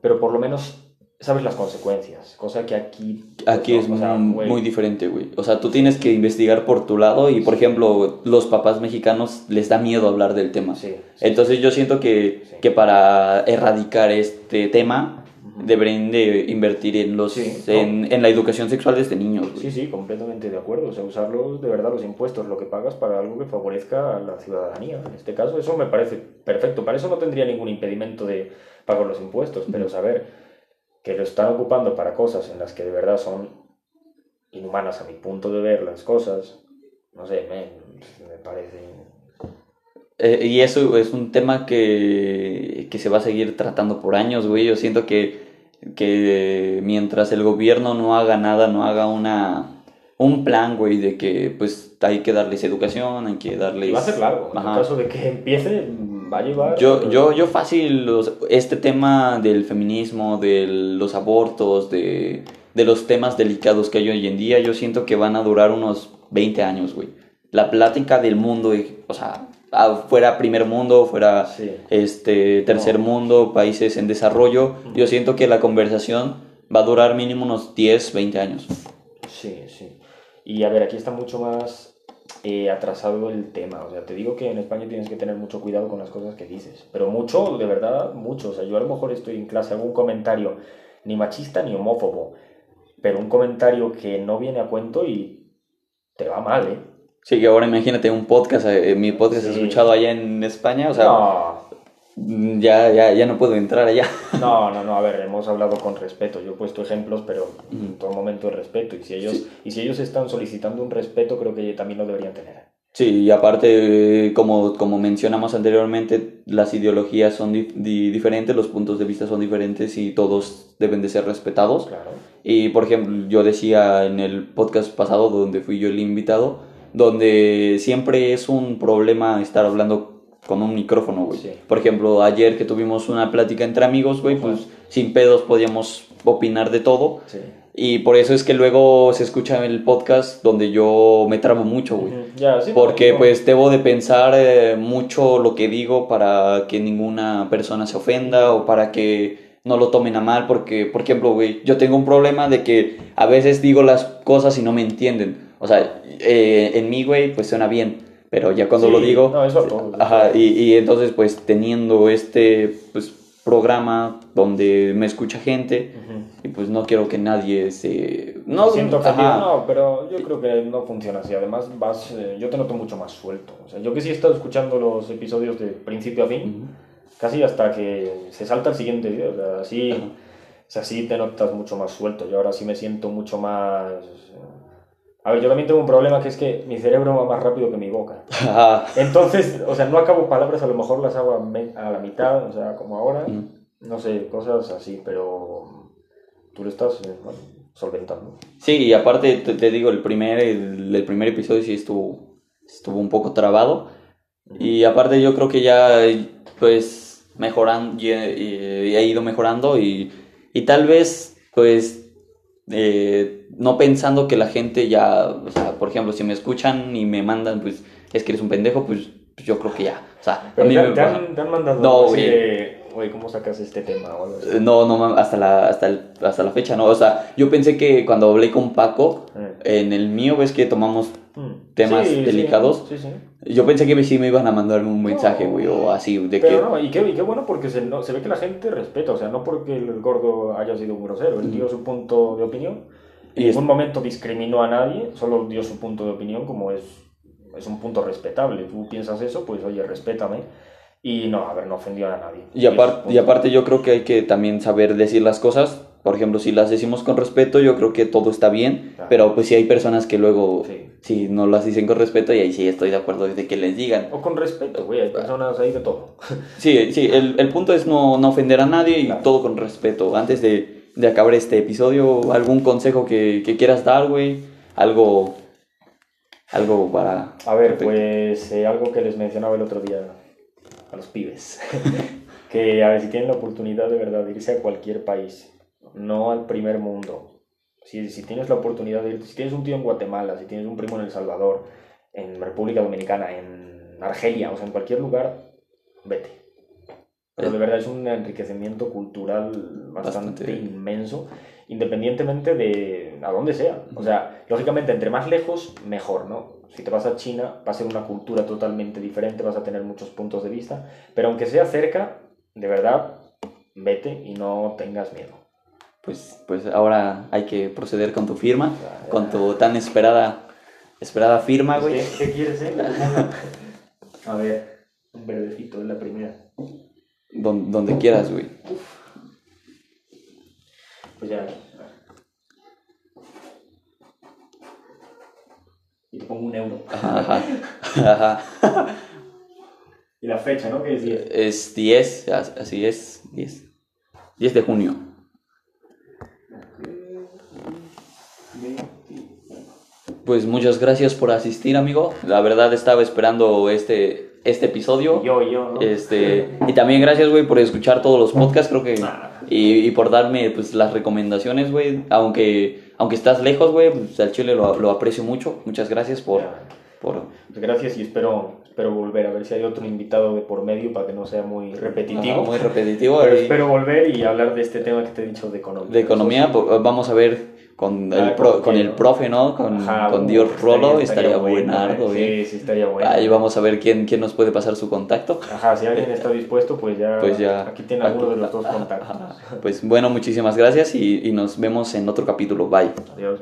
pero por lo menos sabes las consecuencias. Cosa que aquí... pues, Aquí no, es o sea, muy, diferente, güey. O sea, tú tienes que investigar por tu lado y, por ejemplo, los papás mexicanos les da miedo hablar del tema. Sí, sí, Entonces yo siento que, Sí. que para erradicar este tema. Deberían de invertir en, los, Sí, en, en la educación sexual desde niños, güey. Sí, sí, completamente de acuerdo. O sea, usarlos de verdad los impuestos, lo que pagas para algo que favorezca a la ciudadanía. En este caso, eso me parece perfecto. Para eso no tendría ningún impedimento de pagar los impuestos, pero saber que lo están ocupando para cosas en las que de verdad son inhumanas a mi punto de ver las cosas, no sé, me, me parece... Eh, y eso es un tema que, que se va a seguir tratando por años, güey. Yo siento que, que mientras el gobierno no haga nada, no haga una, un plan, güey, de que pues hay que darles educación, hay que darles... Y va a ser largo. En Ajá. caso de que empiece, va a llevar... Yo, yo, yo fácil, los- este tema del feminismo, de los abortos, de, de los temas delicados que hay hoy en día, yo siento que van a durar unos 20 años, güey. La plática del mundo, o sea, ah, fuera primer mundo, fuera Sí. este tercer mundo, países en desarrollo, yo siento que la conversación va a durar mínimo unos 10, 20 años. Sí, sí. Y a ver, aquí está mucho más eh, atrasado el tema. O sea, te digo que en España tienes que tener mucho cuidado con las cosas que dices. Pero mucho, de verdad, mucho. O sea, yo a lo mejor estoy en clase, hago un comentario ni machista ni homófobo, pero un comentario que no viene a cuento y te va mal, ¿eh? Sí, que ahora imagínate un podcast, eh, mi podcast Sí. escuchado allá en España, o sea, no, mm, ya, ya, ya no puedo entrar allá. no, no, no, a ver, hemos hablado con respeto. Yo he puesto ejemplos, pero en todo momento de respeto. Y si ellos, y si ellos están solicitando un respeto, creo que también lo deberían tener. Sí, y aparte, eh, como, como mencionamos anteriormente, las ideologías son di- di- diferentes, los puntos de vista son diferentes y todos deben de ser respetados. Claro. Y por ejemplo, yo decía en el podcast pasado donde fui yo el invitado, donde siempre es un problema estar hablando con un micrófono, güey. Sí. Por ejemplo, ayer que tuvimos una plática entre amigos, güey, pues sin pedos podíamos opinar de todo. Sí. Y por eso es que luego se escucha el podcast donde yo me trabo mucho, güey. Sí, Porque no, pues debo de pensar eh, mucho lo que digo para que ninguna persona se ofenda o para que no lo tomen a mal. Porque, por ejemplo, güey, yo tengo un problema de que a veces digo las cosas y no me entienden. O sea, eh, en mí, güey, pues suena bien. Pero ya cuando Sí, lo digo... no, eso todos. Ajá, y, y entonces pues teniendo este pues, programa donde me escucha gente Ujú. y pues no quiero que nadie se... No, siento ofendido, no, pero yo creo que no funciona así. Además, vas, eh, yo te noto mucho más suelto. O sea, yo que sí he estado escuchando los episodios de principio a fin, Ujú. casi hasta que se salta el siguiente video. O sea, así, Ajá. o sea, sí te notas mucho más suelto. Yo ahora sí me siento mucho más... A ver, yo también tengo un problema que es que mi cerebro va más rápido que mi boca. Entonces, o sea, no acabo palabras, a lo mejor las hago a, la mitad, o sea, como ahora. No sé, cosas así, pero tú lo estás eh, bueno, solventando. Sí, y aparte te, te digo, el primer, el, el primer episodio sí estuvo, estuvo un poco trabado. Y aparte yo creo que ya pues mejorando, y he ido mejorando y, y tal vez pues eh, no pensando que la gente ya, o sea, por ejemplo, si me escuchan y me mandan pues es que eres un pendejo, pues, pues yo creo que ya, o sea, a Pero mí te, me te han, te han mandado No, así de, Oye, ¿cómo sacas este tema? O algo así? Eh, No, no, hasta la, hasta, el- hasta la fecha, no. O sea, yo pensé que cuando hablé con Paco, Eh. en el mío, ves que tomamos, Mm. temas Sí, delicados. Sí, sí. yo pensé que sí me iban a mandar un mensaje, No. güey, o así, de Pero que... no, y qué, y qué bueno porque se, no- se ve que la gente respeta, o sea, no porque el gordo haya sido un grosero, él dio su punto de opinión, en ningún momento discriminó a nadie, solo dio su punto de opinión como es, es un punto respetable. Tú piensas eso, pues oye, respétame. Y no, a ver, no ofendió a nadie. Y, apar- es- y aparte yo creo que hay que también saber decir las cosas. Por ejemplo, si las decimos con respeto, yo creo que todo está bien. Claro. Pero pues sí hay personas que luego, Sí. sí, no las dicen con respeto y ahí sí estoy de acuerdo de que les digan. O con respeto, güey, hay personas ahí de todo. Sí, sí, el, el punto es no, no ofender a nadie y Claro. todo con respeto. Antes de, de acabar este episodio, ¿algún consejo que, que quieras dar, güey? Algo, algo para... A ver, pues eh, algo que les mencionaba el otro día a los pibes. que a ver, si tienen la oportunidad de verdad de irse a cualquier país, no al primer mundo. Si, si tienes la oportunidad de irte, si tienes un tío en Guatemala, si tienes un primo en El Salvador, en República Dominicana, en Argelia, o sea, en cualquier lugar, vete. Pero de verdad es un enriquecimiento cultural bastante, Bastante. inmenso, independientemente de a dónde sea. O sea, lógicamente, entre más lejos, mejor, ¿no? Si te vas a China, va a ser una cultura totalmente diferente, vas a tener muchos puntos de vista, pero aunque sea cerca, de verdad, vete y no tengas miedo. Pues, pues ahora hay que proceder con tu firma, con tu tan esperada, esperada firma, güey. ¿Qué, qué quieres ser? a ver, un verdecito es la primera. Don- donde quieras, güey. Pues ya. Y te pongo un euro. Ajá, ajá. Y la fecha, ¿no? Que es 10. Es 10, as- así es, 10. 10 de junio. Pues muchas gracias por asistir, amigo. La verdad estaba esperando este, este episodio. Yo, yo, ¿no? Este, y también gracias, güey, por escuchar todos los podcasts, creo que... Ah. Y, y por darme, pues, las recomendaciones, güey. Aunque, aunque estás lejos, güey, pues al chile lo, lo aprecio mucho. Muchas gracias por... Por Pues gracias y espero, espero volver a ver si hay otro invitado de por medio para que no sea muy repetitivo. Ajá, muy repetitivo. Pero y- espero volver y hablar de este tema que te he dicho de economía. de economía, po- vamos a ver con el, Ah, pro- con el profe, ¿no? Con, Ajá, con Dios estaría- Rolo, estaría estaría buenardo, ¿eh? ¿eh? Sí, sí, estaría bueno. Ahí vamos a ver quién, quién nos puede pasar su contacto. Ajá, si alguien está dispuesto, pues ya, Pues ya. aquí tiene alguno de los dos contactos. Pues bueno, muchísimas gracias y, y nos vemos en otro capítulo. Bye. Adiós.